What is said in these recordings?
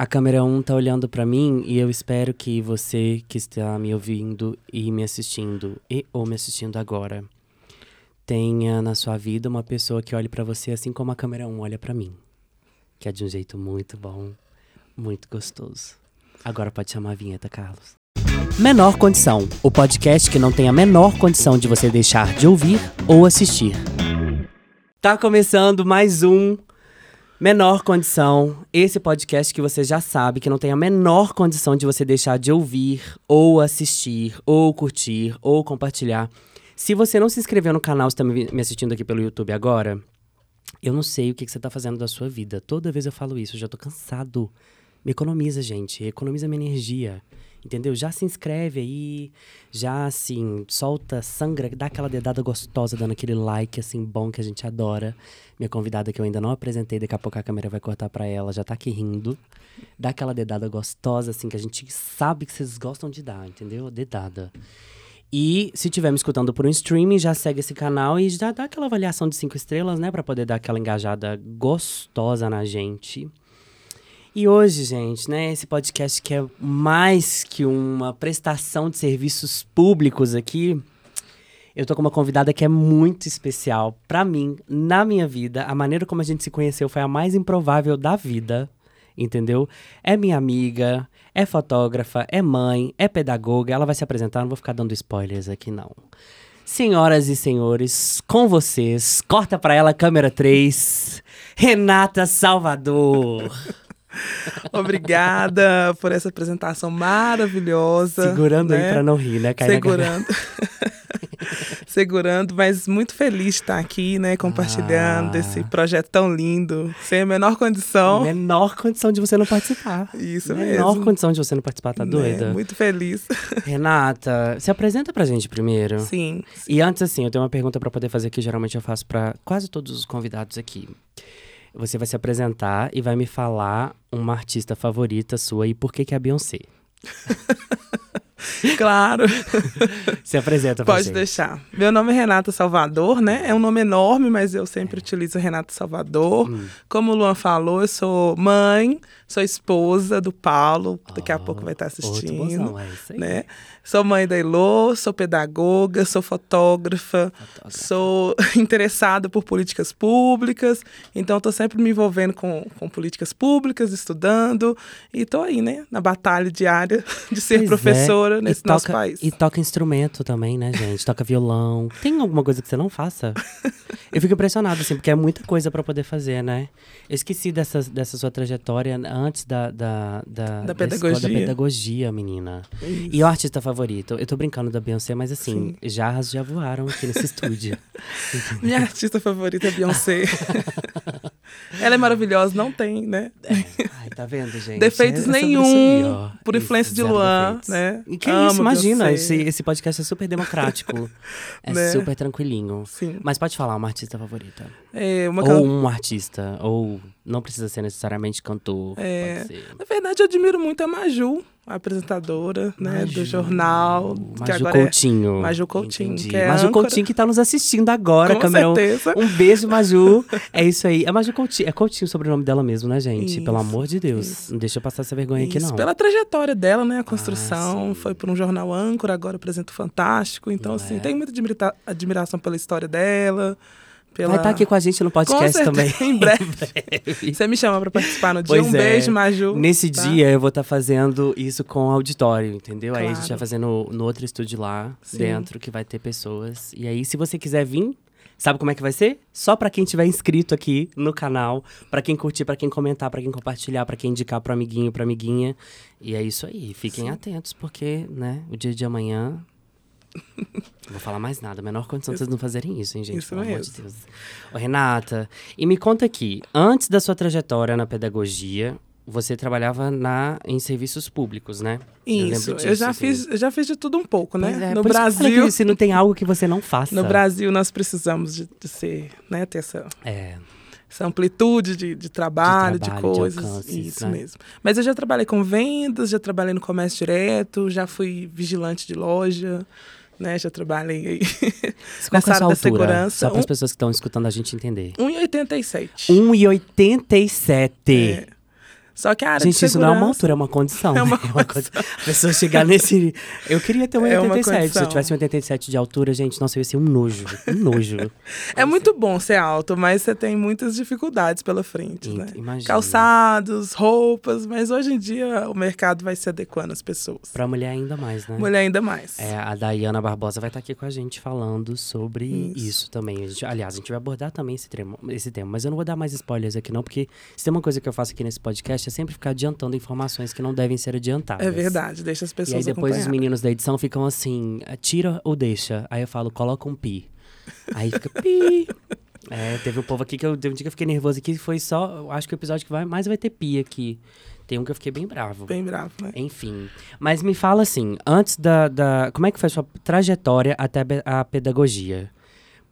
A câmera 1 tá olhando para mim e eu espero que você que está me ouvindo e me assistindo e ou me assistindo agora tenha na sua vida uma pessoa que olhe para você assim como a câmera 1 olha para mim, que é de um jeito muito bom, muito gostoso. Agora pode chamar a vinheta, Carlos. Menor Condição, o podcast que não tem a menor condição de você deixar de ouvir ou assistir. Tá começando mais um Menor Condição, esse podcast que você já sabe que não tem a menor condição de você deixar de ouvir, ou assistir, ou curtir, ou compartilhar. Se você não se inscreveu no canal, está me assistindo aqui pelo YouTube agora, eu não sei o que, você está fazendo da sua vida. Toda vez eu falo isso, eu já tô cansado. Me economiza, gente. Economiza minha energia. Entendeu? Já se inscreve aí, já assim, solta, sangra, dá aquela dedada gostosa, dando aquele like assim bom que a gente adora. Minha convidada que eu ainda não apresentei, daqui a pouco a câmera vai cortar para ela, já tá aqui rindo. Dá aquela dedada gostosa assim que a gente sabe que vocês gostam de dar, entendeu? Dedada. E se estiver me escutando por um streaming, já segue esse canal e já dá aquela avaliação de cinco estrelas, né, para poder dar aquela engajada gostosa na gente. E hoje, gente, né, esse podcast que é mais que uma prestação de serviços públicos aqui, eu tô com uma convidada que é muito especial para mim, na minha vida. A maneira como a gente se conheceu foi a mais improvável da vida, entendeu? É minha amiga, é fotógrafa, é mãe, é pedagoga. Ela vai se apresentar, não vou ficar dando spoilers aqui não. Senhoras e senhores, com vocês, corta para ela câmera 3, Renata Salvador. Obrigada por essa apresentação maravilhosa. Segurando né? aí pra não rir, né, Caína? Segurando. Segurando, mas muito feliz de estar aqui, né, compartilhando ah. esse projeto tão lindo, sem a menor condição. Menor condição de você não participar. Isso menor mesmo. Menor condição de você não participar, tá né? doida? Muito feliz. Renata, se apresenta pra gente primeiro. Sim. sim. E antes, assim, eu tenho uma pergunta para poder fazer que geralmente eu faço para quase todos os convidados aqui. Você vai se apresentar e vai me falar uma artista favorita sua e por que, que é a Beyoncé. claro. Se apresenta pra Pode gente. deixar. Meu nome é Renata Salvador, né? É um nome enorme, mas eu sempre é. utilizo Renata Salvador. Hum. Como o Luan falou, eu sou mãe, sou esposa do Paulo, daqui a pouco vai estar assistindo. Bozão, é isso aí. Né? Sou mãe da Elô, sou pedagoga, sou fotógrafa, fotógrafa. sou interessada por políticas públicas, então estou sempre me envolvendo com, com políticas públicas, estudando, e estou aí, né, na batalha diária de ser pois é. professora é. nesse nosso país. E toca instrumento também, né, gente? Toca violão. Tem alguma coisa que você não faça? Eu fico impressionado, assim, porque é muita coisa para poder fazer, né? Eu esqueci dessa, dessa sua trajetória antes da, da, da, da pedagogia. Da, escola, da pedagogia, menina. Isso. E o artista favorito? Eu tô brincando da Beyoncé, mas assim, Sim. jarras já voaram aqui nesse estúdio. Minha artista favorita é Beyoncé. Ela é maravilhosa, não tem, né? É. Ai, tá vendo, gente? Defeitos é, nenhum, aí, por influência de Luan, defeitos. né? E que Amo isso, imagina, esse, esse podcast é super democrático. é né? super tranquilinho. Sim. Mas pode falar uma artista favorita. É, uma ou um artista, ou não precisa ser necessariamente cantor. É, Na verdade, eu admiro muito a Maju, apresentadora né, do jornal. Maju que agora Coutinho. É Maju Coutinho. Que é Maju âncora. Coutinho que está nos assistindo agora, Com Camerão. certeza. Um beijo, Maju. é isso aí. É Maju Coutinho. É Coutinho o sobrenome dela mesmo, né, gente? Isso, Pelo amor de Deus. Isso. Não deixa eu passar essa vergonha isso. aqui, não. Pela trajetória dela, né? A construção. Ah, foi por um jornal âncora, agora apresenta Fantástico. Então, não assim, é. tenho muita admira admiração pela história dela. Pela... Vai estar tá aqui com a gente no podcast também. em breve. Você me chama para participar no dia. Pois um é. beijo, Maju. Nesse tá? dia eu vou estar tá fazendo isso com o auditório, entendeu? Claro. Aí a gente vai fazer no, no outro estúdio lá Sim. dentro, que vai ter pessoas. E aí, se você quiser vir, sabe como é que vai ser? Só para quem tiver inscrito aqui no canal, para quem curtir, para quem comentar, para quem compartilhar, para quem indicar pro amiguinho, pra amiguinha. E é isso aí. Fiquem Sim. atentos, porque, né, o dia de amanhã não vou falar mais nada. Menor condição de vocês não fazerem isso, hein, gente? Isso Pelo mesmo. amor de Deus. Ô, Renata, e me conta aqui, antes da sua trajetória na pedagogia, você trabalhava na, em serviços públicos, né? Isso, eu, disso, eu já, assim. fiz, eu já fiz de tudo um pouco, né? É, no Brasil. se não tem algo que você não faça. No Brasil, nós precisamos de, de ser, né? Ter essa. É essa amplitude de, de, trabalho, de, trabalho, de coisas. De alcance, Isso né? mesmo. Mas eu já trabalhei com vendas, já trabalhei no comércio direto, já fui vigilante de loja né? Já trabalhei aí nessa é área da segurança. Só para as pessoas que estão escutando a gente entender. 1,87. 1,87. É. Só que a área Gente, isso não é uma altura, é uma condição. É uma né? uma coisa. A pessoa chegar nesse. Eu queria ter um É uma 87. Se eu condição. tivesse um 87 de altura, gente, nossa, eu ia ser um nojo. Um nojo. É muito bom ser alto, mas você tem muitas dificuldades pela frente, né? Imagina. Calçados, roupas, mas hoje em dia o mercado vai se adequando às pessoas. Pra mulher ainda mais, né? Mulher ainda mais. É, a Dayana Barbosa vai estar aqui com a gente falando sobre isso, Isso. também. A gente- aliás, a gente vai abordar também esse tema, esse tema, mas eu não vou dar mais spoilers aqui não, porque se tem uma coisa que eu faço aqui nesse podcast sempre ficar adiantando informações que não devem ser adiantadas. É verdade, deixa as E pessoas aí depois os meninos da edição ficam assim, "Ah, tira ou deixa. Aí eu falo, coloca um pi. Aí fica pi. É, teve um povo aqui que eu, teve um dia que eu fiquei nervoso aqui, foi só, acho que o episódio que vai mais vai ter pi aqui. Tem um que eu fiquei bem bravo. Bem bravo, né? Enfim. Mas me fala assim, antes da, da. Como é que foi a sua trajetória até a pedagogia?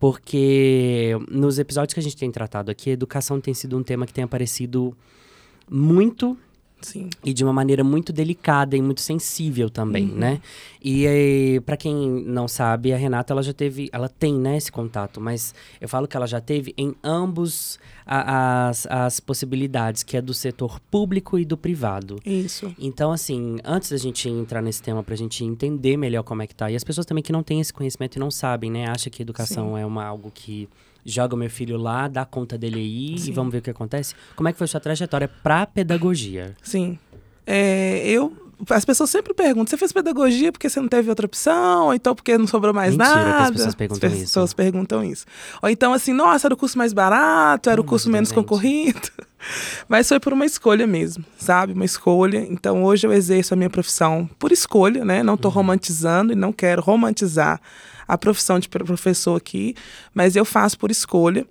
Porque nos episódios que a gente tem tratado aqui, educação tem sido um tema que tem aparecido muito Sim. e de uma maneira muito delicada e muito sensível também, né? E para quem não sabe, a Renata ela já teve, ela tem, né, esse contato, mas eu falo que ela já teve em ambos a- as, as possibilidades, que é do setor público e do privado. Isso. Então, assim, antes da gente entrar nesse tema, pra gente entender melhor como é que tá, e as pessoas também que não têm esse conhecimento e não sabem, né? Acham que educação é uma, algo que joga o meu filho lá, dá conta dele aí e Sim. vamos ver o que acontece. Como é que foi a sua trajetória pra pedagogia? Sim. É, eu. As pessoas sempre perguntam: você fez pedagogia porque você não teve outra opção? Ou então porque não sobrou mais Mentira que nada? as pessoas perguntam as isso. pessoas perguntam isso. Ou então, assim, nossa, era o curso mais barato, era o Pelo curso menos concorrido. Mas foi por uma escolha mesmo, sabe? Uma escolha. Então hoje eu exerço a minha profissão por escolha, né? Não Uhum. estou romantizando e não quero romantizar a profissão de professor aqui, mas eu faço por escolha.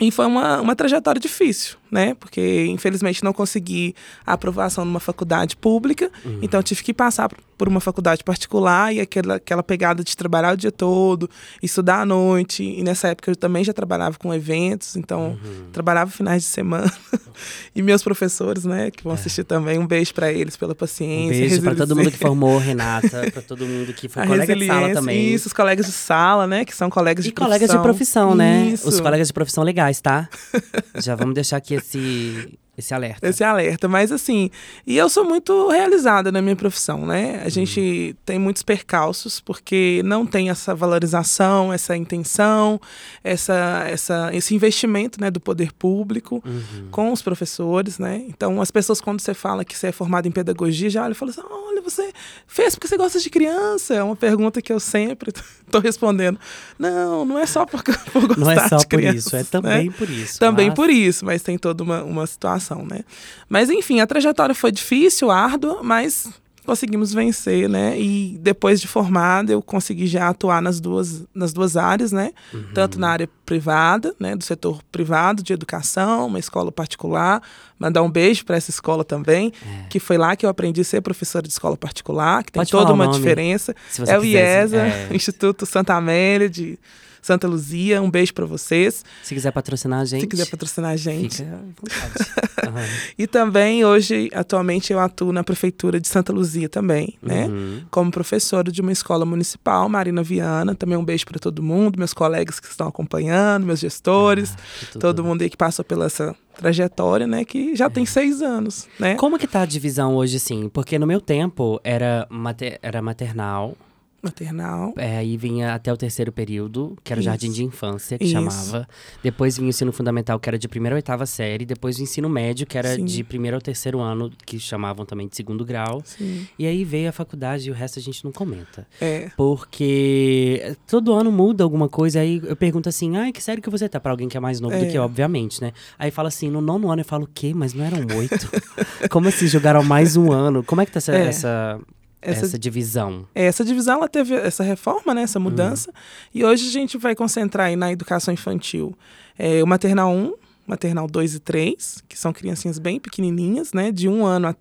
E foi uma, uma trajetória difícil, né? Porque, infelizmente, não consegui a aprovação numa faculdade pública. Uhum. Então, tive que passar por- uma faculdade particular e aquela, aquela pegada de trabalhar o dia todo, estudar à noite. E nessa época, eu também já trabalhava com eventos. Então, Uhum. trabalhava finais de semana. e meus professores, né? Que vão assistir também. Um beijo para eles pela É. Um paciência. beijo pra todo mundo que formou, Renata, pra todo mundo que foi A colega de sala também. Isso, os colegas de sala, né? Que são colegas E de colegas profissão. de profissão, né? Isso. Os colegas de profissão legais, tá? Já vamos deixar aqui esse, esse alerta. Esse alerta. Mas assim, e eu sou muito realizada na minha profissão, né? A gente tem muitos percalços, porque não tem essa valorização, essa intenção, essa, essa, esse investimento né, do poder público Uhum. com os professores, né? Então, as pessoas, quando você fala que você é formado em pedagogia, já olham e falam assim: olha, você fez porque você gosta de criança? É uma pergunta que eu sempre estou respondendo. Não, não é só por, por gostar Não é só por crianças, isso, é né? também por isso. Também mas- por isso, mas tem toda uma, uma situação, né? Mas enfim, a trajetória foi difícil, árdua, mas conseguimos vencer, né? E depois de formada, eu consegui já atuar nas duas, nas duas áreas, né? Uhum. Tanto na área privada, né? Do setor privado de educação, uma escola particular. Mandar um beijo para essa escola também, É. que foi lá que eu aprendi a ser professora de escola particular, que tem Pode toda uma nome, diferença. É o IESA, é, Instituto Santa Amélia de Santa Luzia. Um beijo para vocês. se quiser patrocinar a gente, Se quiser patrocinar a gente. fica à vontade. Aham. E também, hoje, atualmente, eu atuo na Prefeitura de Santa Luzia também, né? Uhum. Como professora de uma escola municipal, Marina Viana. Também um beijo para todo mundo, meus colegas que estão acompanhando, meus gestores, Ah, todo mundo aí que passou pela essa trajetória, né? Que já É. tem seis anos, né? Como que tá a divisão hoje, assim? Porque no meu tempo era, mater- era maternal, Maternal. é, aí vinha até o terceiro período, que era o jardim de infância, que Isso. chamava. Depois vinha o ensino fundamental, que era de primeira a oitava série. Depois o ensino médio, que era Sim. de primeiro ao terceiro ano, que chamavam também de segundo grau. Sim. E aí veio a faculdade e o resto a gente não comenta. É. Porque todo ano muda alguma coisa, aí eu pergunto assim, ai, que sério que você tá? Pra alguém que é mais novo do É. que eu, obviamente, né? Aí fala assim, no nono ano eu falo, o quê? Mas não eram oito? Como assim, jogaram mais um ano? Como é que tá essa, É. essa, Essa, essa divisão? essa divisão, ela teve essa reforma, né? Essa Uhum. mudança. E hoje a gente vai concentrar aí na educação infantil. É, o maternal 1, maternal 2 e 3, que são criancinhas bem pequenininhas, né? De um ano a,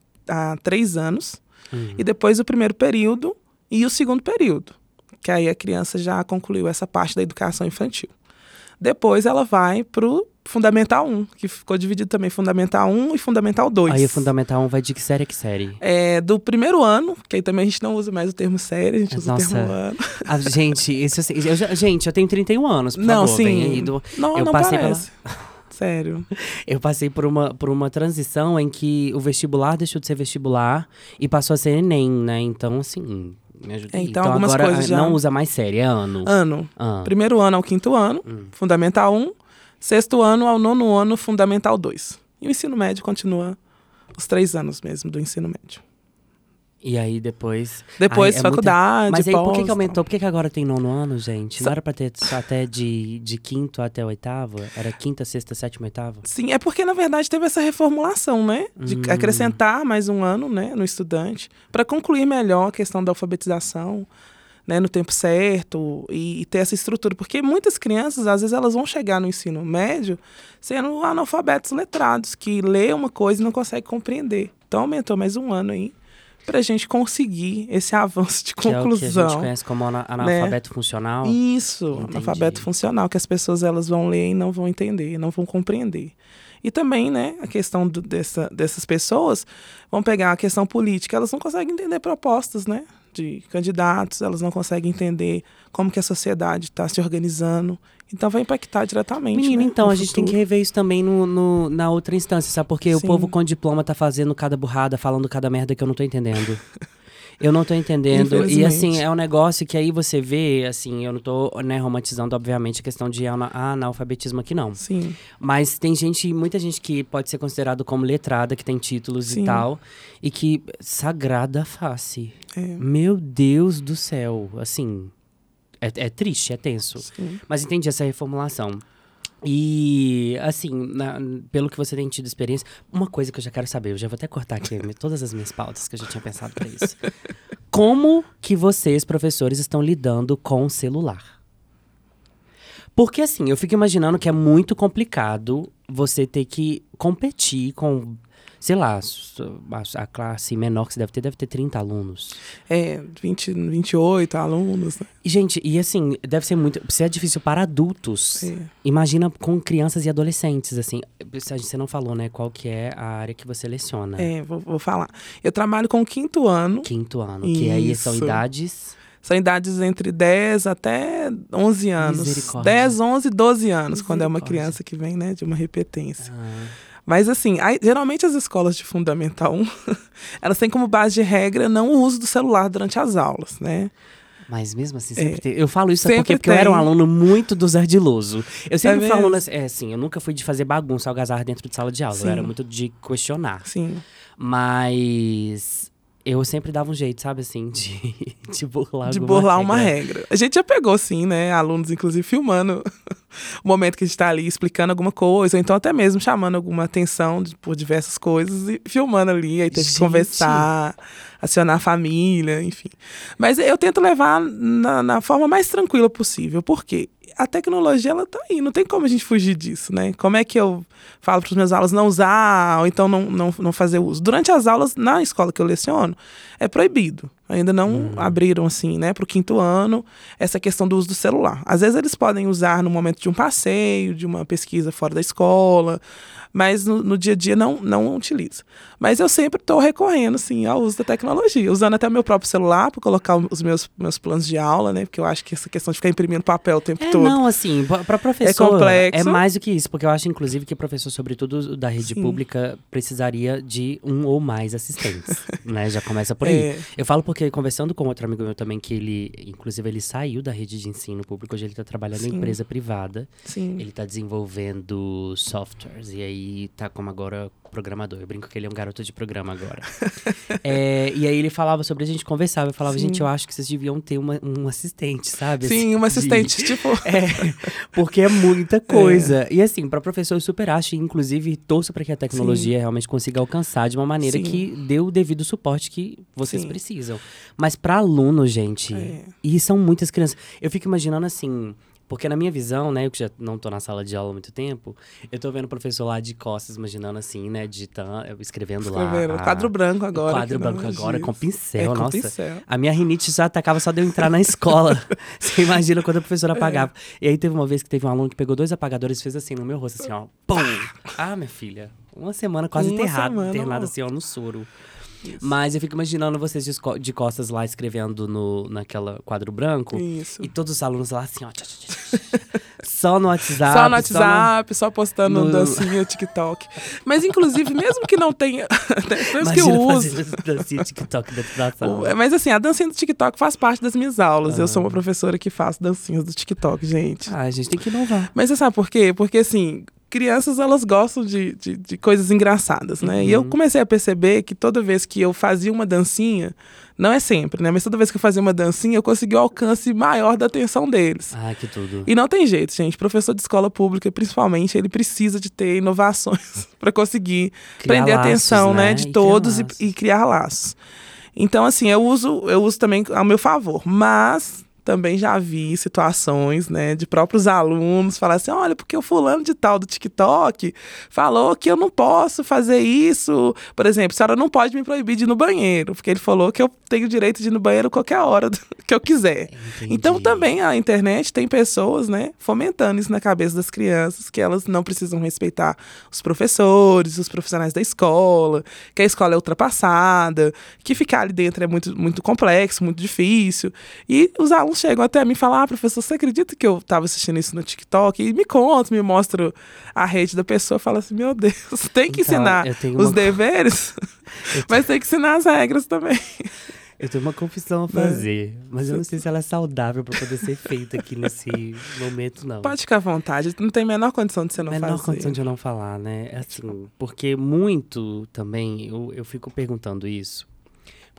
a três anos. Uhum. E depois o primeiro período e o segundo período, que aí a criança já concluiu essa parte da educação infantil. Depois ela vai pro Fundamental 1, que ficou dividido também Fundamental 1 e Fundamental 2. Aí o Fundamental 1 vai de que série a que série? É, do primeiro ano, que aí também a gente não usa mais o termo série, a gente usa Nossa. o termo ano. Ah, gente, isso, eu já- gente, eu tenho 31 anos, por não, favor, sim. do... Não, eu não passei parece. Sério. Eu passei por uma, por uma transição em que o vestibular deixou de ser vestibular e passou a ser Enem, né? Então, assim, me ajudei. É, então, algumas agora coisas já- não usa mais série, é ano. Ano. Ah. Primeiro ano ao quinto ano, Fundamental 1. Sexto ano ao nono ano, Fundamental 2. E o ensino médio continua os três anos mesmo do ensino médio. E aí depois. Depois, Ai, é muita- faculdade, Mas aí por que, que aumentou? Por que, que agora tem nono ano, gente? Não era pra ter só até de, de quinto até oitavo? Era quinta, sexta, sétima, oitava? Sim, é porque na verdade teve essa reformulação, né? De Hum. acrescentar mais um ano, né, no estudante, para concluir melhor a questão da alfabetização, né, no tempo certo e, e ter essa estrutura, porque muitas crianças às vezes elas vão chegar no ensino médio sendo analfabetos letrados, que lê uma coisa e não consegue compreender. Então aumentou mais um ano aí para a gente conseguir esse avanço de Que é o que a conclusão. gente conhece como ana- analfabeto funcional. Isso, Entendi. analfabeto funcional, que as pessoas elas vão ler e não vão entender, não vão compreender. E também, né, a questão do- dessa, dessas pessoas vão pegar a questão política, elas não conseguem entender propostas, né, de candidatos, elas não conseguem entender como que a sociedade está se organizando. Então vai impactar diretamente. Menina, né, então, a gente tem que rever isso também no, no- na outra instância, sabe? Porque o Sim. povo com diploma tá fazendo cada burrada, falando cada merda que eu não tô entendendo. Eu não tô entendendo. E assim, é um negócio que aí você vê, assim, eu não tô né, romantizando, obviamente, a questão de ana- analfabetismo aqui, não. Sim, Mas tem gente, muita gente que pode ser considerado como letrada, que tem títulos Sim. e tal, e que sagrada face. é, Meu Deus do céu, assim, é, é triste, é tenso. sim. Mas entendi essa reformulação. E, assim, na- pelo que você tem tido experiência, uma coisa que eu já quero saber, eu já vou até cortar aqui todas as minhas pautas que eu já tinha pensado pra isso. Como que vocês, professores, estão lidando com o celular? Porque, assim, eu fico imaginando que é muito complicado você ter que competir com, sei lá, a, a classe menor que você deve ter, deve ter 30 alunos. É, 20, 28 alunos, né? E, gente, e assim, deve ser muito. Se é difícil para adultos, É. imagina com crianças e adolescentes, assim. A gente- Você não falou, né, qual que é a área que você leciona. É, vou, vou falar. Eu trabalho com o quinto ano, Quinto ano, que aí são Isso. idades. São idades entre 10 até 11 anos. Misericórdia. 10, 11, 12 anos, quando é uma criança que vem, né, de uma repetência. Ah, Mas assim, aí, geralmente as escolas de Fundamental 1, elas têm como base de regra não o uso do celular durante as aulas, né? mas mesmo assim, sempre tem. Eu falo isso É. Porque, porque eu era um aluno muito dos ardiloso. Eu sempre É falo, mesmo? assim, é assim, eu nunca fui de fazer bagunça, algazarra dentro de sala de aula. Sim. Eu era muito de questionar. Sim. Mas eu sempre dava um jeito, sabe, assim, de, de burlar de burlar uma regra. regra. A gente já pegou, sim, né? Alunos, inclusive, filmando o momento que a gente está ali explicando alguma coisa, ou então até mesmo chamando alguma atenção por diversas coisas e filmando ali, aí teve Gente. que conversar, acionar a família, enfim. Mas eu tento levar na, na forma mais tranquila possível, porque a tecnologia, ela tá aí, não tem como a gente fugir disso, né? Como é que eu falo para os meus alunos não usar, ou então não, não, não fazer uso? Durante as aulas, na escola que eu leciono, é proibido. Ainda não abriram, assim, né, para o quinto ano, essa questão do uso do celular. Às vezes eles podem usar no momento de um passeio, de uma pesquisa fora da escola, mas no, no dia a dia não, não utiliza. Mas eu sempre estou recorrendo, sim, ao uso da tecnologia, usando até meu próprio celular para colocar os meus, meus planos de aula, né, porque eu acho que essa questão de ficar imprimindo papel o tempo É, todo. Não, assim, pra professor. complexo. É mais do que isso, porque eu acho, inclusive, que professor, sobretudo da rede Sim. pública, precisaria de um ou mais assistentes. né? Já começa por aí. É. Eu falo porque, conversando com outro amigo meu também, que ele, inclusive, ele saiu da rede de ensino público, hoje ele tá trabalhando em Sim. empresa privada. Sim. Ele tá desenvolvendo softwares e aí tá como agora programador. Eu brinco que ele é um garoto de programa agora. É, e aí ele falava sobre a gente conversava. Eu falava, Sim. gente, eu acho que vocês deviam ter uma- um assistente, sabe? Sim, Assim, de- assistente, tipo. é, porque é muita coisa. E assim, para professor eu super acho, e inclusive torço para que a tecnologia realmente consiga alcançar de uma maneira Sim. que dê o devido suporte que vocês Sim. precisam. Mas para aluno, gente, É. e são muitas crianças. Eu fico imaginando assim, porque na minha visão, né, eu que já não tô na sala de aula há muito tempo, eu tô vendo o professor lá de costas, imaginando assim, né, digitando, escrevendo lá. Escrevendo. a- Quadro branco agora. Quadro branco agora, diz. com pincel, É, com nossa. pincel. A minha rinite já atacava só de eu entrar na escola. Você imagina quando a professora apagava. E aí teve uma vez que teve um aluno que pegou dois apagadores e fez assim no meu rosto, assim, ó. Pum! Ah, minha filha. Uma semana quase Uma semana, internado ó. assim, ó, no soro. Mas eu fico imaginando vocês de, costas lá escrevendo no, naquela quadro branco. Isso. E todos os alunos lá assim, ó. tchá, tchá, tchá, Só no WhatsApp. Só no WhatsApp, só, no... só postando No- dancinha, TikTok. Mas, inclusive, mesmo que não tenha. mesmo que eu use. dancinha TikTok dentro da sala. Mas assim, a dancinha do TikTok faz parte das minhas aulas. Eu Ah. sou uma professora que faço dancinhas do TikTok, gente. Ah, a gente tem que inovar. Mas você sabe por quê? Porque assim, crianças elas gostam de, de, de coisas engraçadas, né? E eu Uhum. comecei a perceber que toda vez que eu fazia uma dancinha, não é sempre, né? Mas toda vez que eu fazia uma dancinha, eu conseguia o alcance maior da atenção deles. Ah, que tudo. E não tem jeito, gente. Professor de escola pública, principalmente, ele precisa de ter inovações para conseguir Criar prender a atenção, né, E de criar todos e, laços. e criar laços. Então, assim, eu uso, eu uso também ao meu favor, mas também já vi situações, né, de próprios alunos falar assim, olha, porque o fulano de tal do TikTok falou que eu não posso fazer isso. Por exemplo, a senhora não pode me proibir de ir no banheiro, porque ele falou que eu tenho o direito de ir no banheiro qualquer hora que eu quiser. Entendi. Então também a internet tem pessoas, né, fomentando isso na cabeça das crianças, que elas não precisam respeitar os professores, os profissionais da escola, que a escola é ultrapassada, que ficar ali dentro é muito, muito complexo, muito difícil. E os alunos chegam até mim e falam: Ah, professor, você acredita que eu estava assistindo isso no TikTok? E me conta, me mostra a rede da pessoa. Fala assim: Meu Deus, tem que Então, ensinar tenho os uma- deveres, mas tem que ensinar as regras também. Eu tenho uma confissão a fazer, mas eu não sei se ela é saudável pra poder ser feita aqui nesse momento, não. Pode ficar à vontade, não tem a menor condição de você não Menor fazer. condição de eu não falar, né? É Assim, porque muito também, eu, eu fico perguntando isso.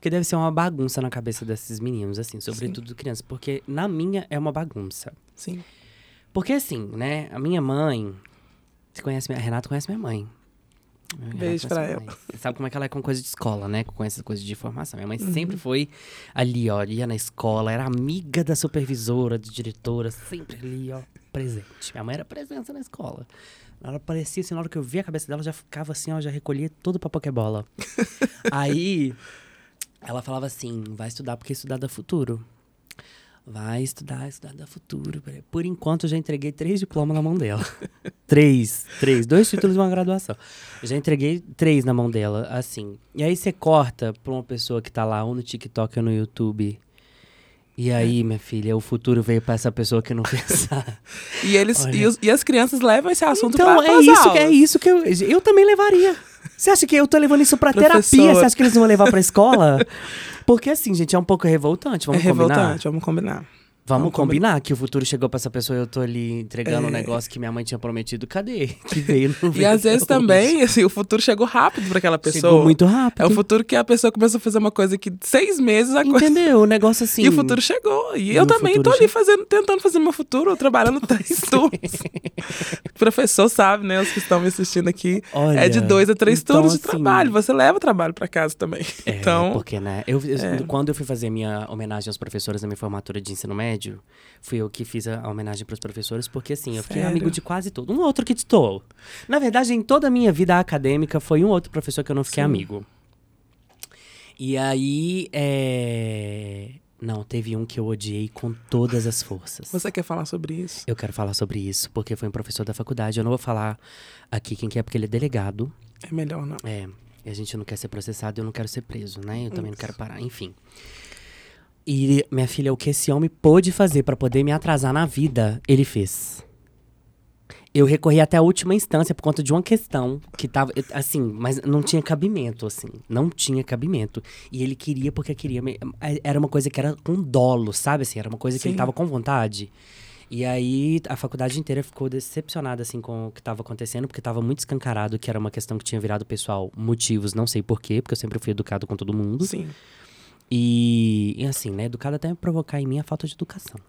Porque deve ser uma bagunça na cabeça desses meninos, assim, sobretudo crianças. Porque na minha é uma bagunça. Sim. Porque assim, né? A minha mãe. Você conhece minha. A Renata conhece minha mãe. Beijo pra ela. Você sabe como é que ela é com coisa de escola, né? Com essas coisas de formação. Minha mãe Uhum. sempre foi ali, ó, ia na escola, era amiga da supervisora, de diretora, sempre ali, ó, presente. Minha mãe era presença na escola. Ela parecia assim, na hora que eu via a cabeça dela, já ficava assim, ó, já recolhia tudo pra Pokébola. Aí, ela falava assim: vai estudar porque estudar dá futuro. Vai estudar, estudar dá futuro. Por enquanto, eu já entreguei três diplomas na mão dela. três, três. Dois títulos e uma graduação. Eu já entreguei três na mão dela, assim. E aí você corta pra uma pessoa que tá lá ou no TikTok ou no YouTube. E aí, minha filha, o futuro veio pra essa pessoa que não pensar. E, eles, e, os- e as crianças levam esse assunto então, pra é isso, que- é aulas. isso que eu. Eu também levaria. Você acha que eu tô levando isso pra terapia? Você acha que eles vão levar pra escola? Porque assim, gente, é um pouco revoltante. É Vamos combinar? revoltante, vamos combinar. Vamos Vamos combinar que o futuro chegou pra essa pessoa e eu tô ali entregando um É. negócio que minha mãe tinha prometido. Cadê? Que veio, não veio E às vezes também, assim, o futuro chegou rápido pra aquela pessoa. Chegou muito rápido. É o futuro que a pessoa começou a fazer uma coisa que seis meses a coisa. Entendeu? O negócio assim. E o futuro chegou. E, eu também tô ali fazendo, tentando fazer meu futuro, trabalhando três turnos. o professor sabe, né? Os que estão me assistindo aqui. Olha, é de dois a três então, turnos de assim, trabalho. Você leva o trabalho pra casa também. É, então, porque, né? Eu, eu- é. Quando eu fui fazer minha homenagem aos professores na minha formatura de ensino médio, fui eu que fiz a, homenagem pros professores, porque assim, eu fiquei Sério? amigo de quase todo. Um outro que estou. Na verdade, em toda a minha vida acadêmica, foi um outro professor que eu não fiquei Sim. amigo. E aí, é... Não, teve um que eu odiei com todas as forças. você quer falar sobre isso? Eu quero falar sobre isso, porque foi um professor da faculdade. Eu não vou falar aqui quem que é, porque ele é delegado. É melhor não. É, e a gente não quer ser processado, eu não quero ser preso, né? Eu também não quero parar, enfim. E, minha filha, o que esse homem pôde fazer pra poder me atrasar na vida, ele fez. Eu recorri até a última instância por conta de uma questão que tava, assim, mas não tinha cabimento, assim. Não tinha cabimento. E ele queria porque queria. me- Era uma coisa que era com dolo, sabe? Assim, era uma coisa que ele Sim. tava com vontade. E aí a faculdade inteira ficou decepcionada assim com o que estava acontecendo, porque estava muito escancarado que era uma questão que tinha virado pessoal motivos, não sei porquê, porque eu sempre fui educado com todo mundo. Sim. E, e assim, né, educado até provocar em mim a falta de educação.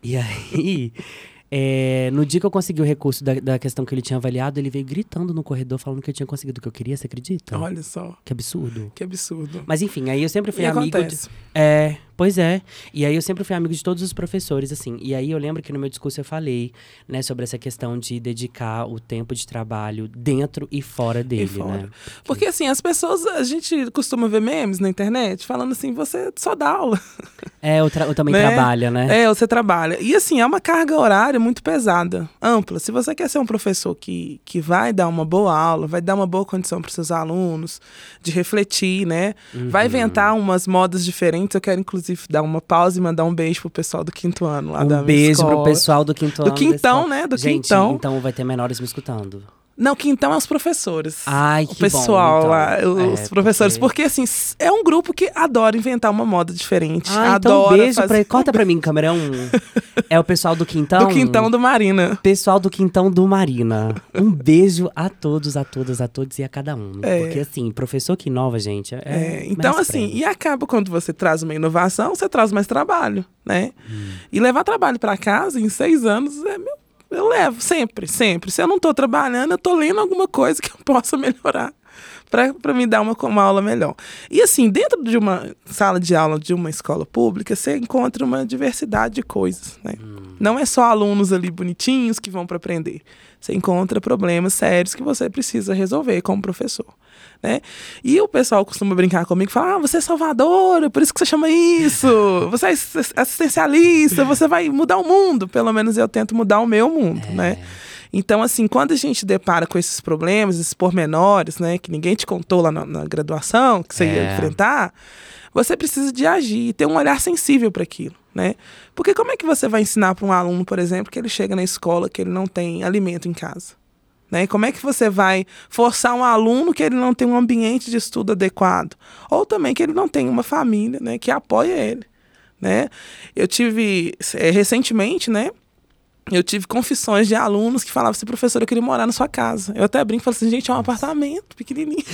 E aí, é, no dia que eu consegui o recurso da, da questão que ele tinha avaliado, ele veio gritando no corredor falando que eu tinha conseguido o que eu queria, você acredita? Olha só, Que absurdo. que absurdo. Mas enfim, aí eu sempre fui E amigo de, acontece. é, pois é. E aí eu sempre fui amigo de todos os professores, assim. E aí eu lembro que no meu discurso eu falei, né, sobre essa questão de dedicar o tempo de trabalho dentro e fora dele, fora. né? Porque assim, as pessoas, a gente costuma ver memes na internet falando assim, você só dá aula. É, eu, eu também né? trabalho, né? É, você trabalha. E assim, é uma carga horária muito pesada, ampla. Se você quer ser um professor que, que vai dar uma boa aula, vai dar uma boa condição para seus alunos, de refletir, né? Uhum. Vai inventar umas modas diferentes. Eu quero, inclusive, dar uma pausa e mandar um beijo pro pessoal do quinto ano lá um da minha beijo escola. pro pessoal do quinto Do ano. da quintão, né? Do Gente, quintão. então vai ter menores me escutando. Não, quintão é os professores. Ai, o que pessoal bom, lá, então. os É, professores. Porque... assim, s- é um grupo que adora inventar uma moda diferente. Ah, então adora beijo fazer... pra... Corta pra mim, câmera um. É o pessoal do quintão? Do quintão do Marina. Pessoal do Quintão do Marina. Um beijo a todos, a todas, a todos e a cada um. É. Porque, assim, professor que inova, gente. É, É, então, assim, prêmio. e acaba quando você traz uma inovação, você traz mais trabalho, né? Hum. E levar trabalho para casa em seis anos é meu. Eu levo sempre, sempre. Se eu não tô trabalhando, eu tô lendo alguma coisa que eu possa melhorar para me dar uma, uma aula melhor. E assim, dentro de uma sala de aula de uma escola pública, você encontra uma diversidade de coisas, né? Não é só alunos ali bonitinhos que vão para aprender. Você encontra problemas sérios que você precisa resolver como professor. Né? E o pessoal costuma brincar comigo e falar: ah, você é salvadora, por isso que você chama isso. Você é ass- assistencialista, você vai mudar o mundo. Pelo menos eu tento mudar o meu mundo, né? Então, assim, quando a gente depara com esses problemas, esses pormenores, né, que ninguém te contou lá na, na graduação, que você ia É. enfrentar, você precisa de agir, ter um olhar sensível para aquilo, né? Porque como é que você vai ensinar para um aluno, por exemplo, que ele chega na escola que ele não tem alimento em casa? Né? E Como é que você vai forçar um aluno que ele não tem um ambiente de estudo adequado? Ou também que ele não tem uma família né, que apoia ele. Né? Eu tive, eh, recentemente, né? Eu tive confissões de alunos que falavam assim, professor, eu queria morar na sua casa. Eu até brinco e falo assim, gente, é um apartamento pequenininho.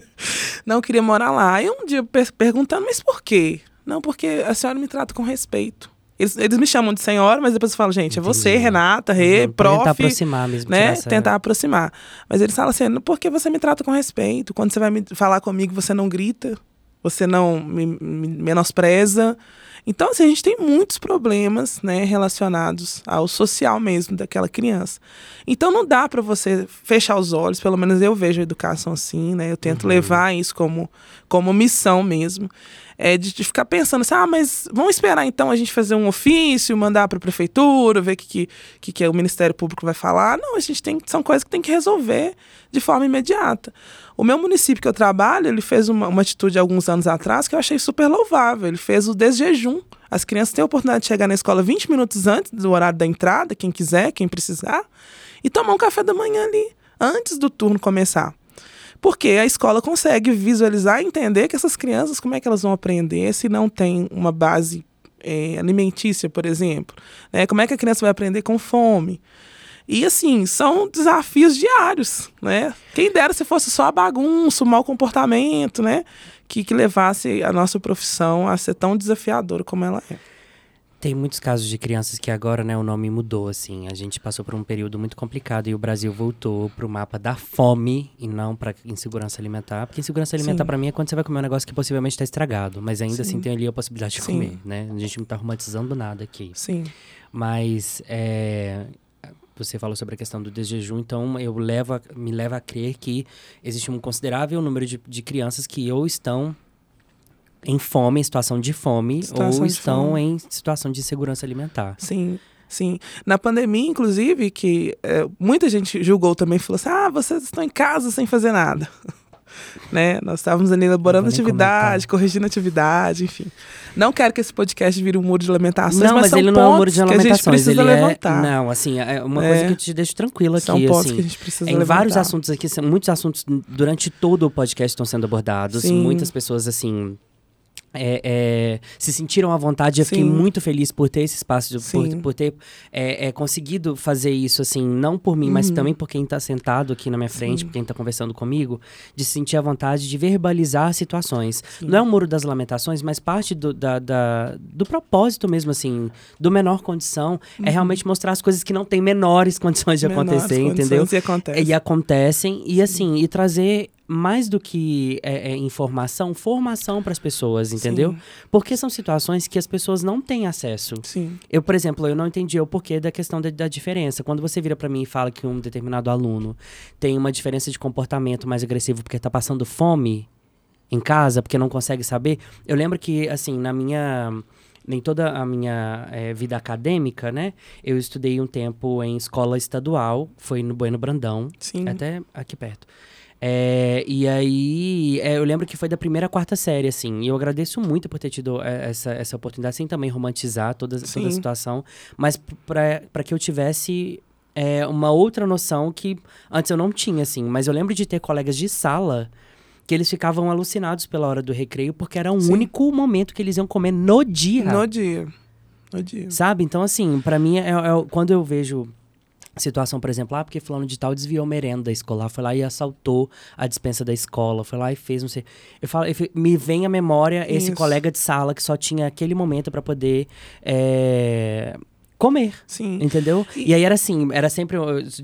não queria morar lá. Aí um dia per perguntando, mas por quê? Não, porque a senhora me trata com respeito. Eles, eles me chamam de senhora, mas depois eu falo, gente, é você, Entendi. Renata, Rê, Uhum, pra tentar prof aproximar mesmo. né? Tentar aproximar. Mas eles falam assim, "Não, porque você me trata com respeito. Quando você vai me falar comigo, você não grita, você não me, me menospreza. Então, assim, a gente tem muitos problemas, né, relacionados ao social mesmo daquela criança. Então, não dá para você fechar os olhos, pelo menos eu vejo a educação assim, né? Eu tento levar isso como, como missão mesmo. É de, de ficar pensando assim, ah, mas vamos esperar então a gente fazer um ofício, mandar para a prefeitura, ver o que, que, que, que o Ministério Público vai falar. Não, a gente tem, são coisas que tem que resolver de forma imediata. O meu município que eu trabalho, ele fez uma, uma atitude alguns anos atrás que eu achei super louvável. Ele fez o desjejum. As crianças têm a oportunidade de chegar na escola 20 minutos antes do horário da entrada, quem quiser, quem precisar, e tomar um café da manhã ali, antes do turno começar. Porque a escola consegue visualizar e entender que essas crianças, como é que elas vão aprender se não tem uma base eh, alimentícia, por exemplo? Né? Como é que a criança vai aprender com fome? E assim, são desafios diários, né? Quem dera se fosse só a bagunça, o mau comportamento, né? Que, que levasse a nossa profissão a ser tão desafiadora como ela é. Tem muitos casos de crianças que agora, né, o nome mudou, assim. A gente passou por um período muito complicado e o Brasil voltou pro mapa da fome e não pra insegurança alimentar. Porque insegurança alimentar pra mim é quando você vai comer um negócio que possivelmente tá estragado. Mas ainda assim Sim. tem ali a possibilidade de Sim. comer, né? A gente não tá romantizando nada aqui. Sim, Mas é, você falou sobre a questão do desjejum, então eu levo a- me leva a crer que existe um considerável número de, de crianças que ou estão em fome, em situação de fome, Situação ou de estão fome. em situação de insegurança alimentar. sim, sim. Na pandemia, inclusive, que eh, muita gente julgou também, falou assim, ah, vocês estão em casa sem fazer nada. né? Nós estávamos ali elaborando atividade, corrigindo atividade, enfim. Não quero que esse podcast vire um muro de lamentações, não, mas, mas são ele não é um muro pontos de lamentações, precisa ele levantar. é, não, assim, é uma É. coisa que eu te deixo tranquila São aqui, pontos assim. que a gente precisa Em levantar. vários assuntos aqui, são muitos assuntos durante todo o podcast estão sendo abordados. Sim. Muitas pessoas, assim. É, é, se sentiram à vontade. Eu fiquei Sim. muito feliz por ter esse espaço, de- por, por ter é, é, conseguido fazer isso, assim, não por mim, mas Uhum. também por quem está sentado aqui na minha frente, Sim. por quem está conversando comigo, de se sentir à vontade de verbalizar situações. Sim. Não é o muro das lamentações, mas parte do, da, da- do propósito mesmo, assim, do menor condição, é realmente mostrar as coisas que não têm menores condições de Uhum. Menores acontecer, condições entendeu? E acontece. E acontecem, e assim, e trazer mais do que é, é, informação, formação para as pessoas, entendeu? Sim. Porque são situações que as pessoas não têm acesso. Sim, Eu, por exemplo, eu não entendi o porquê da questão da, da diferença. Quando você vira para mim e fala que um determinado aluno tem uma diferença de comportamento mais agressivo porque tá passando fome, em casa, porque não consegue saber. Eu lembro que, assim, na minha nem toda a minha é, vida acadêmica, né? Eu estudei um tempo em escola estadual, foi no Bueno Brandão, Sim. até aqui perto. É, e aí, é, eu lembro que foi da primeira à quarta série, assim. E eu agradeço muito por ter tido é, essa, essa oportunidade, sem também romantizar toda, toda a situação, mas para que eu tivesse é, uma outra noção que antes eu não tinha, assim. Mas eu lembro de ter colegas de sala que eles ficavam alucinados pela hora do recreio, porque era um Sim. único momento que eles iam comer no dia. No dia. No dia. Sabe? Então, assim, para mim, é, é, quando eu vejo situação, por exemplo, ah, porque fulano de tal desviou merenda escolar, foi lá e assaltou a dispensa da escola, foi lá e fez, não sei. Eu falo, eu, me vem à memória esse Isso. colega de sala que só tinha aquele momento para poder é, comer. Sim. Entendeu? E... e aí era assim, era sempre,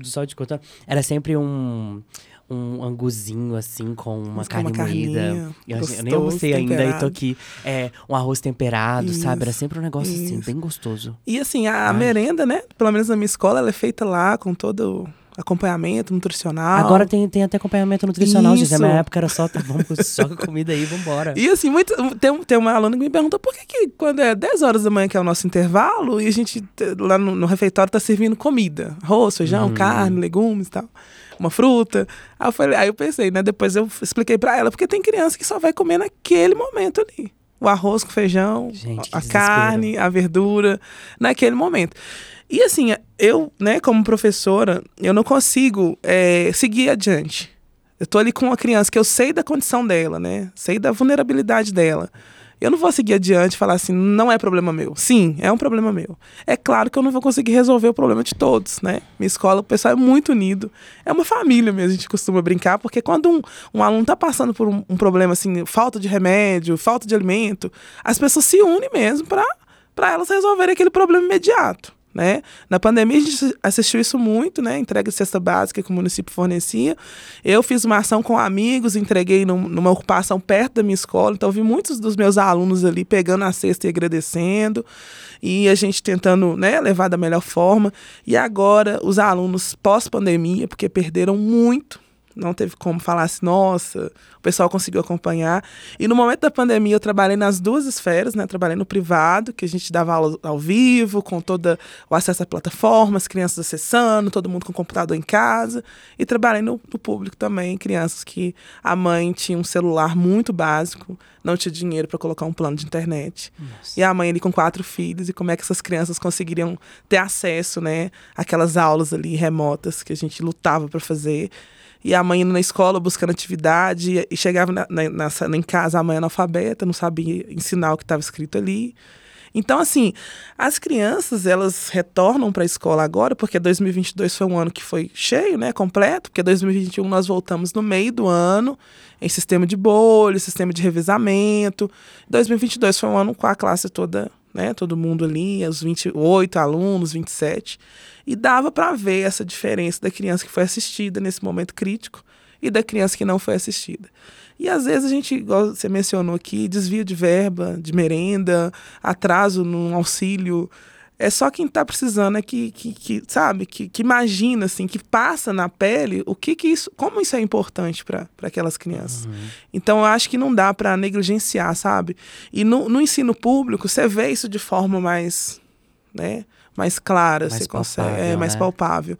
só de contar, era sempre um um anguzinho assim com uma Mas carne moída. Eu, eu, nem almocei ainda e tô aqui. É, um arroz temperado, isso, sabe? Era sempre um negócio assim, isso. assim, bem gostoso. E assim, a Ai. merenda, né? Pelo menos na minha escola, ela é feita lá com todo acompanhamento nutricional. Agora tem, tem até acompanhamento nutricional, Isso. gente. Na minha época era só, tá, vamos, joga comida aí, vambora. E assim, muito, tem, tem uma aluna que me perguntou por que, que quando é 10 horas da manhã, que é o nosso intervalo, e a gente lá no, no refeitório tá servindo comida, arroz, feijão, hum. carne, legumes e tal uma fruta. Aí eu, falei, aí eu pensei, né? Depois eu expliquei para ela, porque tem criança que só vai comer naquele momento ali. O arroz com feijão, Gente, a carne, a verdura, naquele momento. E assim, eu, né, como professora, eu não consigo é, seguir adiante. Eu tô ali com uma criança que eu sei da condição dela, né? Sei da vulnerabilidade dela. Eu não vou seguir adiante e falar assim, não é problema meu. Sim, é um problema meu. É claro que eu não vou conseguir resolver o problema de todos, né? Minha escola, o pessoal é muito unido. É uma família mesmo, a gente costuma brincar, porque quando um, um aluno está passando por um, um, problema assim, falta de remédio, falta de alimento, as pessoas se unem mesmo para elas resolverem aquele problema imediato. Né? Na pandemia a gente assistiu isso muito, né? Entrega de cesta básica que o município fornecia. Eu fiz uma ação com amigos, entreguei num, numa ocupação perto da minha escola, então vi muitos dos meus alunos ali pegando a cesta e agradecendo, e a gente tentando né, levar da melhor forma. E agora os alunos pós-pandemia, porque perderam muito, não teve como falar assim, nossa, o pessoal conseguiu acompanhar. E no momento da pandemia eu trabalhei nas duas esferas, né? Trabalhei no privado, que a gente dava aula ao vivo, com todo o acesso à plataformas, crianças acessando, todo mundo com computador em casa. E trabalhei no, no público também, crianças que a mãe tinha um celular muito básico, não tinha dinheiro para colocar um plano de internet. Nossa. E a mãe ali com quatro filhos, e como é que essas crianças conseguiriam ter acesso, né? Aquelas aulas ali remotas que a gente lutava para fazer e a mãe indo na escola buscando atividade, e chegava na, na, na, em casa a mãe analfabeta, não sabia ensinar o que estava escrito ali. Então, assim, as crianças, elas retornam para a escola agora, porque 2022 foi um ano que foi cheio, né, completo, porque 2021 nós voltamos no meio do ano, em sistema de bolha, sistema de revezamento. 2022 foi um ano com a classe toda, né, todo mundo ali, os 28 alunos, 27. E dava para ver essa diferença da criança que foi assistida nesse momento crítico e da criança que não foi assistida. E às vezes a gente, igual você mencionou aqui, desvio de verba, de merenda, atraso no auxílio. É só quem está precisando é que, que, que sabe, que, que, imagina, assim, que passa na pele o que, que isso, como isso é importante para aquelas crianças. Uhum. Então eu acho que não dá para negligenciar, sabe? E no, no ensino público você vê isso de forma mais, né? mais clara, mais você consegue, é mais né? palpável.